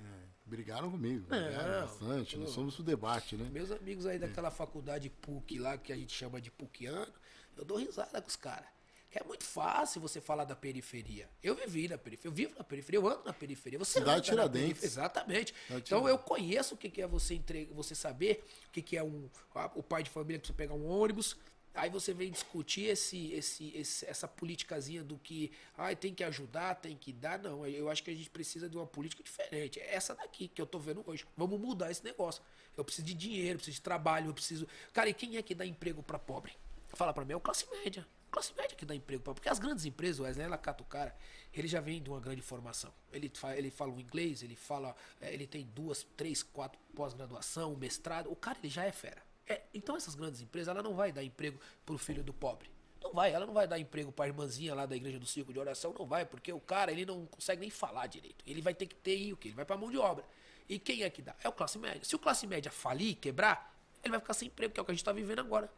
Brigaram comigo. Brigaram bastante. Nós somos o debate, né?
Meus amigos aí daquela faculdade PUC lá, que a gente chama de PUCiano, eu dou risada com os caras. É muito fácil você falar da periferia. Eu vivi na periferia, eu vivo na periferia, eu ando na periferia. Você
Cidade Tiradentes.
Exatamente.
Cidade
então eu conheço o que é você entre... você saber o que é um o pai de família que você pegar um ônibus, aí você vem discutir esse, esse, esse- essa politicazinha do que ai, tem que ajudar, tem que dar. Não, eu acho que a gente precisa de uma política diferente. É essa daqui que eu tô vendo hoje. Vamos mudar esse negócio. Eu preciso de dinheiro, eu preciso de trabalho, eu preciso. Cara, e quem é que dá emprego para pobre? Fala para mim, é o classe média. Classe média que dá emprego para Porque as grandes empresas, o Wesley, o cara, ele já vem de uma grande formação. Ele, ele fala o inglês, ele fala. é, ele tem duas, três, quatro pós-graduação, mestrado. O cara, ele já é fera. É, então essas grandes empresas, ela não vai dar emprego pro filho do pobre. Não vai, ela não vai dar emprego pra irmãzinha lá da igreja do circo de oração, não vai, porque o cara, ele não consegue nem falar direito. Ele vai ter que ter o quê? Ele vai pra mão de obra. E quem é que dá? É o classe média. Se o classe média falir, quebrar, ele vai ficar sem emprego, que é o que a gente tá vivendo agora.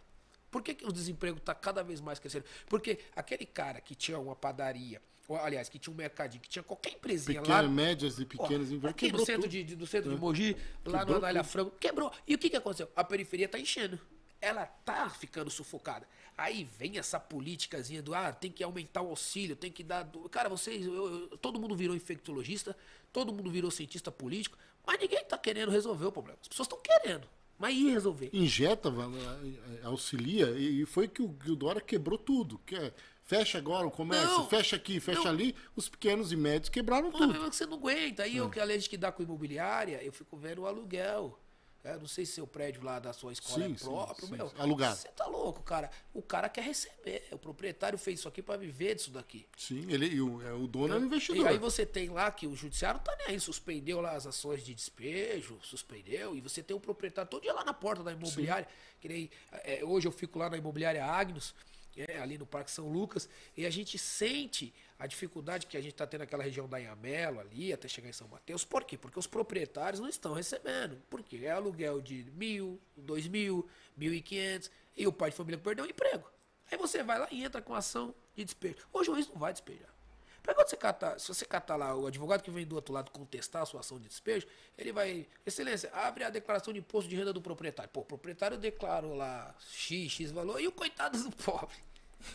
Por que, que o desemprego está cada vez mais crescendo? Porque aquele cara que tinha uma padaria, ou, aliás, que tinha um mercadinho, que tinha qualquer empresinha lá.
Pequenas, médias e pequenas empresas.
aqui no centro, de, do centro de Mogi, lá no
Quebrou
Anália
tudo.
Franco, quebrou. E o que, que aconteceu? A periferia tá enchendo. Ela tá ficando sufocada. Aí vem essa politicazinha do ah, tem que aumentar o auxílio, tem que dar. do- Cara, vocês. eu- eu- todo mundo virou infectologista, todo mundo virou cientista político, mas ninguém tá querendo resolver o problema. As pessoas estão querendo, mas ir resolver.
Injeta, eh, auxilia, e foi que o, que o Dória quebrou tudo. Que é, fecha agora o comércio,
Não,
fecha aqui, fecha
não.
ali. Os pequenos e médios quebraram tudo.
mesmo que você não aguenta. Aí eu que além de que dá com imobiliária, eu fico vendo o aluguel. É, não sei se seu prédio lá da sua escola
Sim,
é
sim,
próprio,
sim,
meu.
sim. Alugado.
Você tá louco, cara. O cara quer receber. O proprietário fez isso aqui pra viver disso daqui.
Sim, ele, e o, é, o dono é
E
investidor.
aí você tem lá que o judiciário tá nem aí, suspendeu lá as ações de despejo, suspendeu, e você tem o proprietário todo dia lá na porta da imobiliária. Que nem, é, hoje eu fico lá na imobiliária Agnos, é, ali no Parque São Lucas, e a gente sente a dificuldade que a gente tá tendo naquela região da Inhamelo ali, até chegar em São Mateus. Por quê? Porque os proprietários não estão recebendo. Por quê? É aluguel de mil, dois mil, mil e quinhentos, e o pai de família perdeu o emprego. Aí você vai lá e entra com ação de despejo. O juiz não vai despejar. Pra quando você catar, se você catar lá o advogado que vem do outro lado contestar a sua ação de despejo, ele vai, excelência, abre a declaração de imposto de renda do proprietário. Pô, o proprietário declarou lá X, X valor e o coitado do pobre.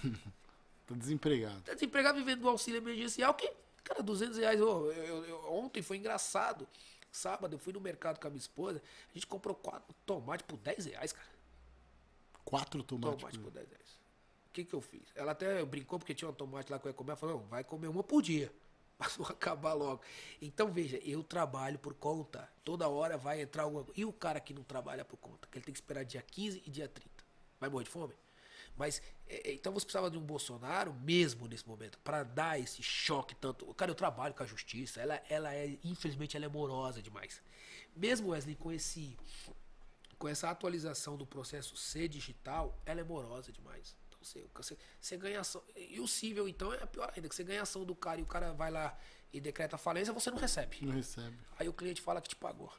Tá desempregado.
Tá desempregado vivendo do auxílio emergencial, que, cara, 200 reais. eu- eu- eu- ontem foi engraçado. Sábado eu fui no mercado com a minha esposa, a gente comprou quatro tomates por 10 reais, cara.
Quatro tomates.
Tomate
por-
por 10 reais. O que que eu fiz? Ela até brincou porque tinha um tomate lá que eu ia comer. Ela falou, não, vai comer uma por dia. Passou a acabar logo. Então, veja, eu trabalho por conta. Toda hora vai entrar alguma E o cara que não trabalha por conta? Que ele tem que esperar dia 15 e dia 30. Vai morrer de fome? Mas, é, é, então você precisava de um Bolsonaro mesmo nesse momento, para dar esse choque tanto. Cara, eu trabalho com a justiça, ela, ela é, infelizmente, ela é morosa demais. Mesmo Wesley com esse com essa atualização do processo C digital, ela é morosa demais. Então você, você, você ganha ação. E o cível, então, é pior ainda, que você ganha ação do cara e o cara vai lá e decreta falência, você não recebe.
Não recebe.
Aí o cliente fala que te pagou.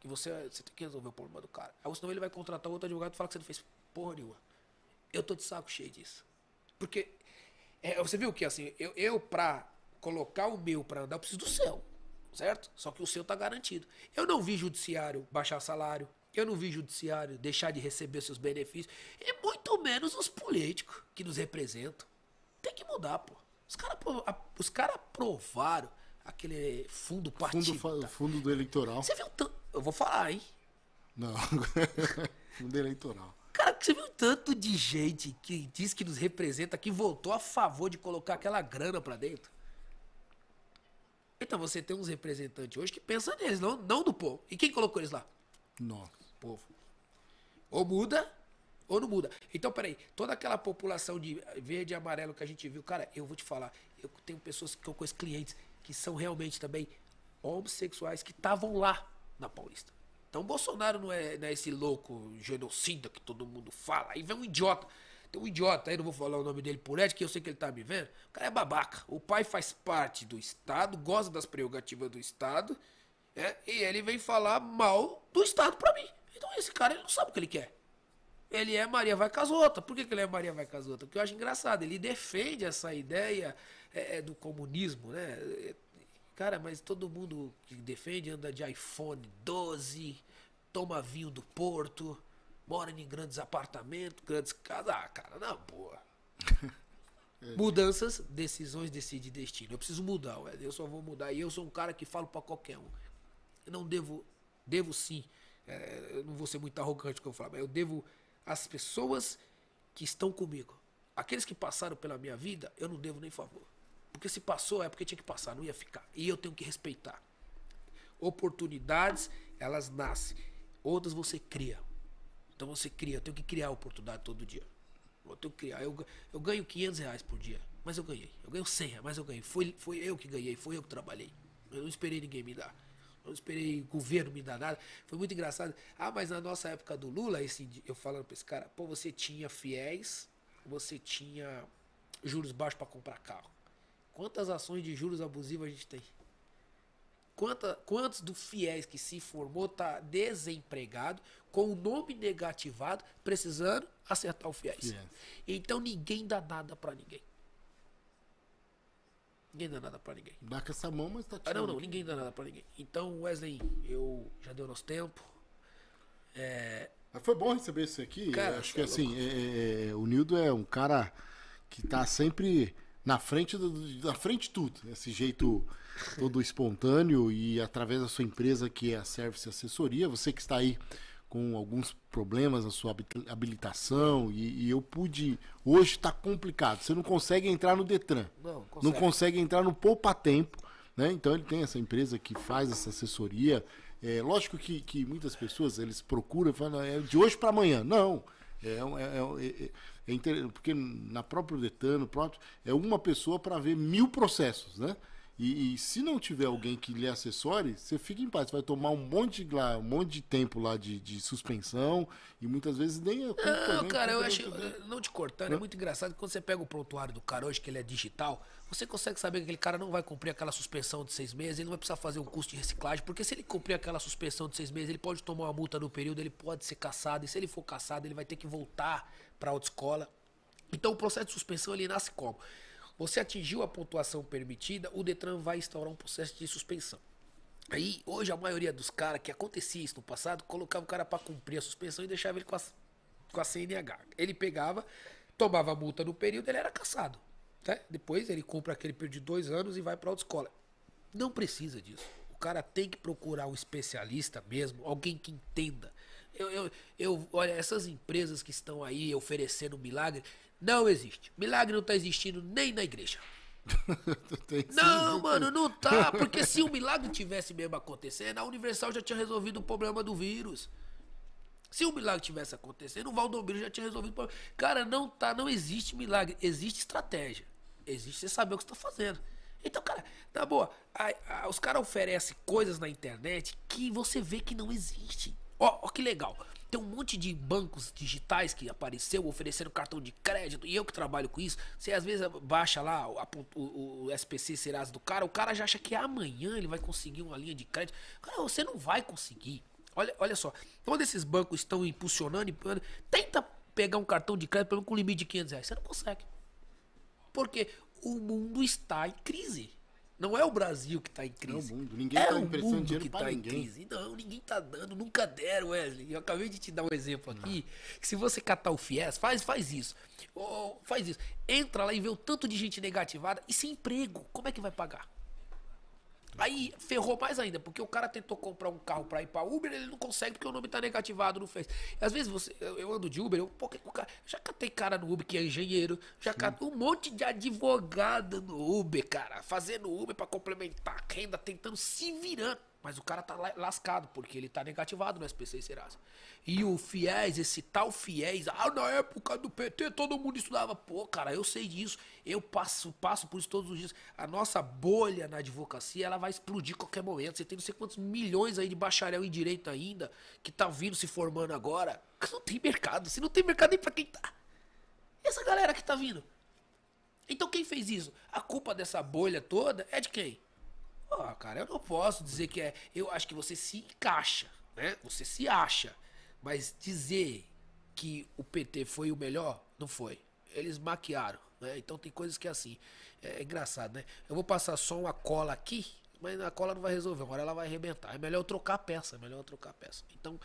Que você, você tem que resolver o problema do cara. Aí senão ele vai contratar outro advogado e fala que você não fez porra nenhuma. Eu tô de saco cheio disso. Porque é, você viu que assim, eu, eu pra colocar o meu pra andar, eu preciso do seu. Certo? Só que o seu tá garantido. Eu não vi judiciário baixar salário. Eu não vi judiciário deixar de receber seus benefícios. E muito menos os políticos que nos representam. Tem que mudar, pô. Os caras os cara aprovaram aquele fundo partidário.
Fundo, fundo do eleitoral.
Você viu tanto. Eu vou falar, hein?
Não. fundo eleitoral.
Cara, você viu tanto de gente que diz que nos representa que votou a favor de colocar aquela grana pra dentro? Então você tem uns representantes hoje que pensam neles, não, não do povo. E quem colocou eles lá?
Nossa.
O povo. Ou muda, Ou não muda. Então, peraí, toda aquela população de verde e amarelo que a gente viu, cara, eu vou te falar, eu tenho pessoas que eu conheço clientes que são realmente também homossexuais que estavam lá na Paulista. Então, Bolsonaro não é, não é esse louco genocida que todo mundo fala. Aí vem um idiota. Tem um idiota aí, não vou falar o nome dele por ética, que eu sei que ele tá me vendo. O cara é babaca. O pai faz parte do Estado, gosta das prerrogativas do Estado, é, e ele vem falar mal do Estado pra mim. Então esse cara ele não sabe o que ele quer. Ele é Maria vai casota. Por que, que ele é Maria vai casota? Porque eu acho engraçado. Ele defende essa ideia é, é, do comunismo, né? Cara, mas todo mundo que defende anda de iPhone 12, toma vinho do Porto, mora em grandes apartamentos, grandes casas. Ah, cara, não, boa. Mudanças, decisões decidem destino. Eu preciso mudar, ué. eu só vou mudar. E eu sou um cara que falo para qualquer um. Eu não devo, devo sim. É, eu não vou ser muito arrogante que eu falo, mas eu devo às pessoas que estão comigo. Aqueles que passaram pela minha vida, eu não devo nem favor. Porque se passou é porque tinha que passar, não ia ficar. E eu tenho que respeitar. Oportunidades, elas nascem. Outras você cria. Então você cria, eu tenho que criar oportunidade todo dia. Eu tenho que criar. Eu, eu ganho 500 reais por dia, mas eu ganhei. Eu ganho 100 reais, mas eu ganhei. Foi, foi eu que ganhei, foi eu que trabalhei. Eu não esperei ninguém me dar. Eu não esperei governo me dar nada. Foi muito engraçado. Ah, mas na nossa época do Lula, esse, eu falando pra esse cara, pô, você tinha fiéis, você tinha juros baixos para comprar carro. Quantas ações de juros abusivos a gente tem? Quanta, quantos do fiéis que se formou tá desempregado, com o nome negativado, precisando acertar o fiéis? Yes. Então ninguém dá nada para ninguém. Ninguém dá nada para ninguém.
Dá com essa mão, mas tá
tirando. Ah, não, não, ninguém dá nada para ninguém. Então, Wesley, eu já deu nosso tempo. É...
Foi bom receber isso aqui. Cara, acho que é assim, é, é, o Nildo é um cara que tá sempre na frente do, na frente de tudo. Esse jeito todo espontâneo e através da sua empresa que é a Service Assessoria, você que está aí com alguns problemas na sua habilitação e, e eu pude hoje está complicado. Você não consegue entrar no Detran, não consegue, não consegue entrar no Poupa Tempo, né? Então ele tem essa empresa que faz essa assessoria. É lógico que, que muitas pessoas eles procuram, falam é de hoje para amanhã. Não, é, é, é, é, é porque na própria Detran, no próprio, é uma pessoa para ver mil processos, né? E, e, se não tiver alguém que lhe assessore, você fica em paz. Você vai tomar um monte de, lá, um monte de tempo lá de, de suspensão e muitas vezes nem é
culpa, Não, cara, eu acho. Não te cortando, é muito engraçado quando você pega o prontuário do cara hoje, que ele é digital, você consegue saber que aquele cara não vai cumprir aquela suspensão de seis meses, ele não vai precisar fazer um custo de reciclagem, porque se ele cumprir aquela suspensão de seis meses, ele pode tomar uma multa no período, ele pode ser caçado, e se ele for caçado, ele vai ter que voltar para autoescola. Então o processo de suspensão ele nasce como? Você atingiu a pontuação permitida, o Detran vai instaurar um processo de suspensão. Aí, hoje, a maioria dos caras, que acontecia isso no passado, colocava o cara para cumprir a suspensão e deixava ele com a, com a CNH. Ele pegava, tomava multa no período, ele era caçado. Né? Depois ele compra aquele período de dois anos e vai para autoescola. Não precisa disso. O cara tem que procurar um especialista mesmo, alguém que entenda. Eu, eu, eu, olha, essas empresas que estão aí oferecendo milagre, não existe. Milagre não tá existindo nem na igreja. não, mano, não tá. Porque se o milagre tivesse mesmo acontecendo, a Universal já tinha resolvido o problema do vírus. Se o milagre tivesse acontecendo, o Valdomiro já tinha resolvido o problema. Cara, não tá, não existe milagre, existe estratégia. Existe você saber o que você tá fazendo. Então, cara, na boa, a, a, os caras oferecem coisas na internet que você vê que não existe. Ó, ó que legal. Tem um monte de bancos digitais que apareceu oferecendo cartão de crédito. E eu que trabalho com isso, você às vezes baixa lá a, o, o, SPC Serasa do cara, o cara já acha que amanhã ele vai conseguir uma linha de crédito. Cara, você não vai conseguir. Olha, olha só, quando esses bancos estão impulsionando, tenta pegar um cartão de crédito com limite de 500 reais. Você não consegue. Porque o mundo está em crise. Não é o Brasil que está em crise.
É o mundo. Ninguém está é emprestando dinheiro para tá ninguém. Crise.
Não, ninguém está dando, nunca deram, Wesley. Eu acabei de te dar um exemplo aqui. Que se você catar o FIES, faz, faz isso. Oh, faz isso. Entra lá e vê o tanto de gente negativada e sem emprego. Como é que vai pagar? Aí ferrou mais ainda, porque o cara tentou comprar um carro para ir para Uber, ele não consegue porque o nome tá negativado no Face. Às vezes você, eu ando de Uber, eu, pô, o cara, já catei cara no Uber que é engenheiro, já catei um monte de advogado no Uber, cara, fazendo Uber para complementar a renda, tentando se virando. Mas o cara tá la- lascado, porque ele tá negativado no SPC e Serasa. E o FIES, esse tal FIES, ah, na época do PT todo mundo estudava. Pô, cara, eu sei disso. Eu passo, passo por isso todos os dias. A nossa bolha na advocacia, ela vai explodir a qualquer momento. Você tem não sei quantos milhões aí de bacharel em direito ainda, que tá vindo se formando agora. Não tem mercado. Se não tem mercado nem pra quem tá. Essa galera que tá vindo? Então quem fez isso? A culpa dessa bolha toda é de quem? Ah, cara, eu não posso dizer que é. Eu acho que você se encaixa, né? Você se acha. Mas dizer que o PT foi o melhor, não foi. Eles maquiaram, né? Então tem coisas que é assim. É, engraçado, né? Eu vou passar só uma cola aqui, mas a cola não vai resolver. Uma hora ela vai arrebentar. É melhor eu trocar a peça, é melhor eu trocar a peça. Então,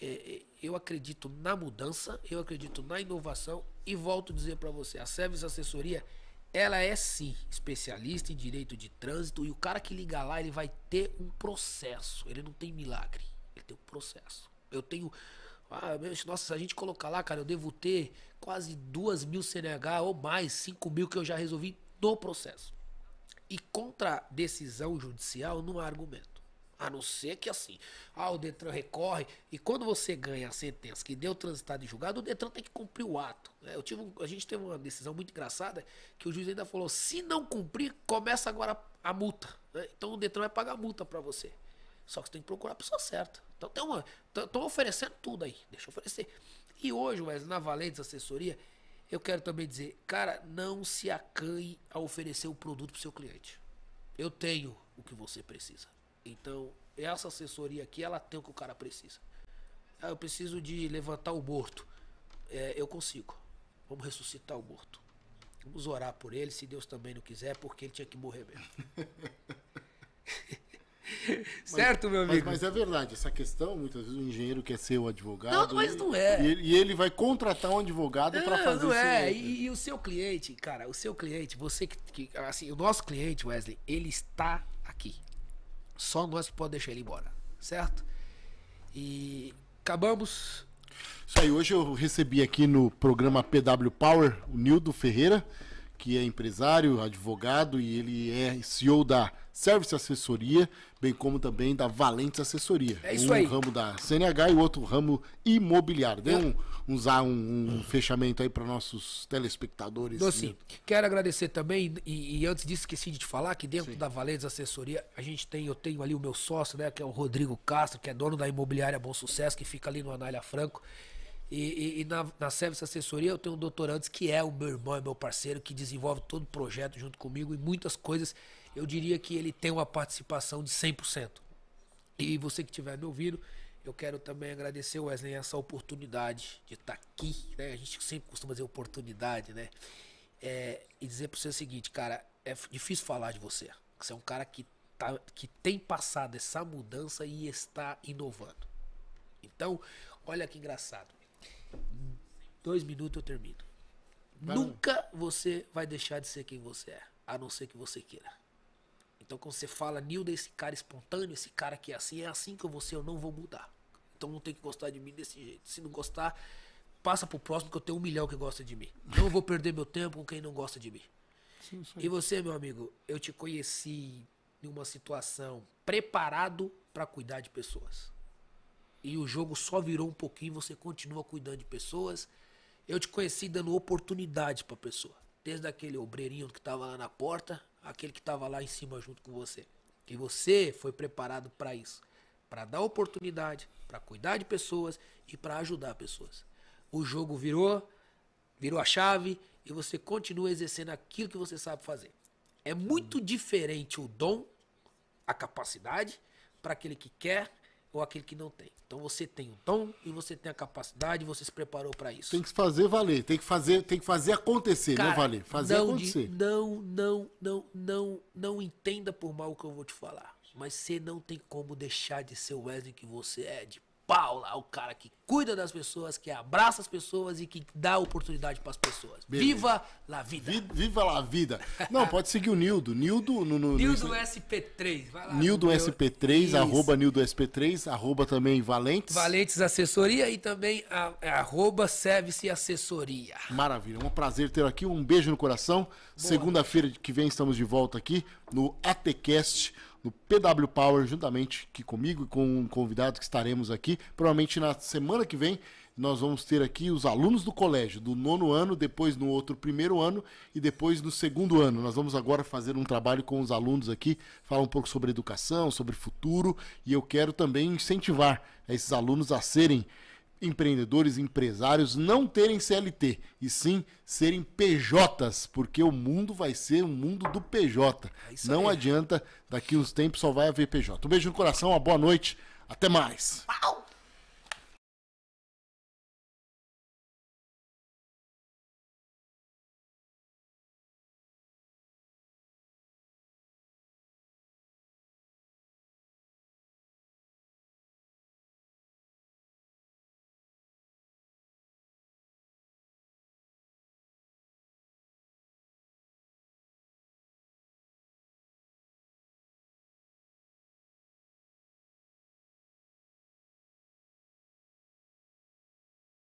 é, é, eu acredito na mudança, eu acredito na inovação e volto a dizer para você, a Service Assessoria, ela é sim especialista em direito de trânsito e o cara que liga lá, ele vai ter um processo, ele não tem milagre, ele tem um processo. Eu tenho, ah, meu, nossa, se a gente colocar lá, cara, eu devo ter quase duas mil CNH ou mais, cinco mil que eu já resolvi no processo. E contra decisão judicial não há argumento. A não ser que assim, ah, o Detran recorre e quando você ganha a sentença que deu transitado em julgado, o Detran tem que cumprir o ato. né? Eu tive, a gente teve uma decisão muito engraçada que o juiz ainda falou: se não cumprir, começa agora a multa. né? Então o Detran vai pagar a multa pra você. Só que você tem que procurar a pessoa certa. Então tem uma. Estão oferecendo tudo aí. Deixa eu oferecer. E hoje, Wesley, na Valentes Assessoria, eu quero também dizer, cara, não se acanhe a oferecer o produto pro seu cliente. Eu tenho o que você precisa. Então, essa assessoria aqui, ela tem o que o cara precisa. Ah, eu preciso de levantar o morto. É, eu consigo. Vamos ressuscitar o morto. Vamos orar por ele, se Deus também não quiser, porque ele tinha que morrer mesmo. certo, meu
Mas,
amigo?
mas é verdade, essa questão, muitas vezes o engenheiro quer ser o advogado.
Não, mas
e-
não é.
E ele, e ele vai contratar um advogado para fazer
não é. E, e o seu cliente, cara, o seu cliente, você que, que- Assim, o nosso cliente, Wesley, ele está aqui. Só nós que podemos deixar ele embora. Certo? E acabamos.
Isso aí, hoje eu recebi aqui no programa PW Power o Nildo Ferreira, que é empresário, advogado e ele é CEO da Service Assessoria, bem como também da Valentes Assessoria.
É isso
um
aí.
ramo da CNH e o outro ramo imobiliário. Dê um, usar um, um fechamento aí para nossos telespectadores.
Doce,
Nildo.
quero agradecer também, e, e antes disso esqueci de te falar que dentro da Valentes Assessoria, a gente tem, eu tenho ali o meu sócio, né, que é o Rodrigo Castro, que é dono da imobiliária Bom Sucesso, que fica ali no Anália Franco. E, e- e na, na Service Assessoria eu tenho um doutor Antes, que é o meu irmão, é meu parceiro, que desenvolve todo o projeto junto comigo e muitas coisas. Eu diria que ele tem uma participação de 100%. E você que estiver me ouvindo, eu quero também agradecer, Wesley, essa oportunidade de estar aqui, né? A gente sempre costuma dizer oportunidade, né? É, e dizer para você o seguinte, cara, é difícil falar de você. Você é um cara que, tá, que tem passado essa mudança e está inovando. Então, olha que engraçado. Dois minutos eu termino. Nunca você vai deixar de ser quem você é, a não ser que você queira. Então quando você fala, Nilda, esse cara espontâneo, esse cara que é assim, é assim que eu vou ser, eu não vou mudar. Então não tem que gostar de mim desse jeito. Se não gostar, passa pro próximo que eu tenho um milhão que gosta de mim. Não vou perder meu tempo com quem não gosta de mim. E você, meu amigo, eu te conheci em uma situação preparado para cuidar de pessoas. E o jogo só virou um pouquinho, você continua cuidando de pessoas. Eu te conheci dando oportunidade pra pessoa. Desde aquele obreirinho que tava lá na porta, aquele que tava lá em cima junto com você. E você foi preparado para isso, para dar oportunidade, para cuidar de pessoas e para ajudar pessoas. O jogo virou, virou a chave e você continua exercendo aquilo que você sabe fazer. É muito diferente o dom, a capacidade, para aquele que quer ou aquele que não tem. Então você tem o dom e você tem a capacidade, você se preparou para isso.
Tem que fazer valer, tem que fazer, tem que fazer acontecer, né,
Cara,
Valer? Fazer
não,
acontecer.
de- não, não, não, não, não entenda por mal o que eu vou te falar. Mas você não tem como deixar de ser o Wesley que você é, de Paula, o cara que cuida das pessoas, que abraça as pessoas e que dá oportunidade para as pessoas.
Beleza.
Viva la vida.
Vi- Viva lá a vida. Não, pode seguir o Nildo. Nildo no, no, no
Nildo SP3, vai lá.
Nildo
meu-
SP3,
Isso.
arroba Nildo SP3, arroba também Valentes.
Valentes Assessoria e também a, é arroba Service Assessoria.
Maravilha, é um prazer ter aqui. Um beijo no coração. Segunda-feira que vem estamos de volta aqui no ATCast, no PW Power, juntamente aqui comigo e com um convidado que estaremos aqui. Provavelmente na semana que vem nós vamos ter aqui os alunos do colégio, do nono ano, depois no outro primeiro ano e depois no segundo ano. Nós vamos agora fazer um trabalho com os alunos aqui, falar um pouco sobre educação, sobre futuro, e eu quero também incentivar esses alunos a serem empreendedores, empresários, não terem CLT, e sim serem PJs, porque o mundo vai ser um mundo do PJ.
É
não
aí.
adianta, daqui uns tempos só vai haver PJ. Um beijo no coração, uma boa noite, até mais.
Pau!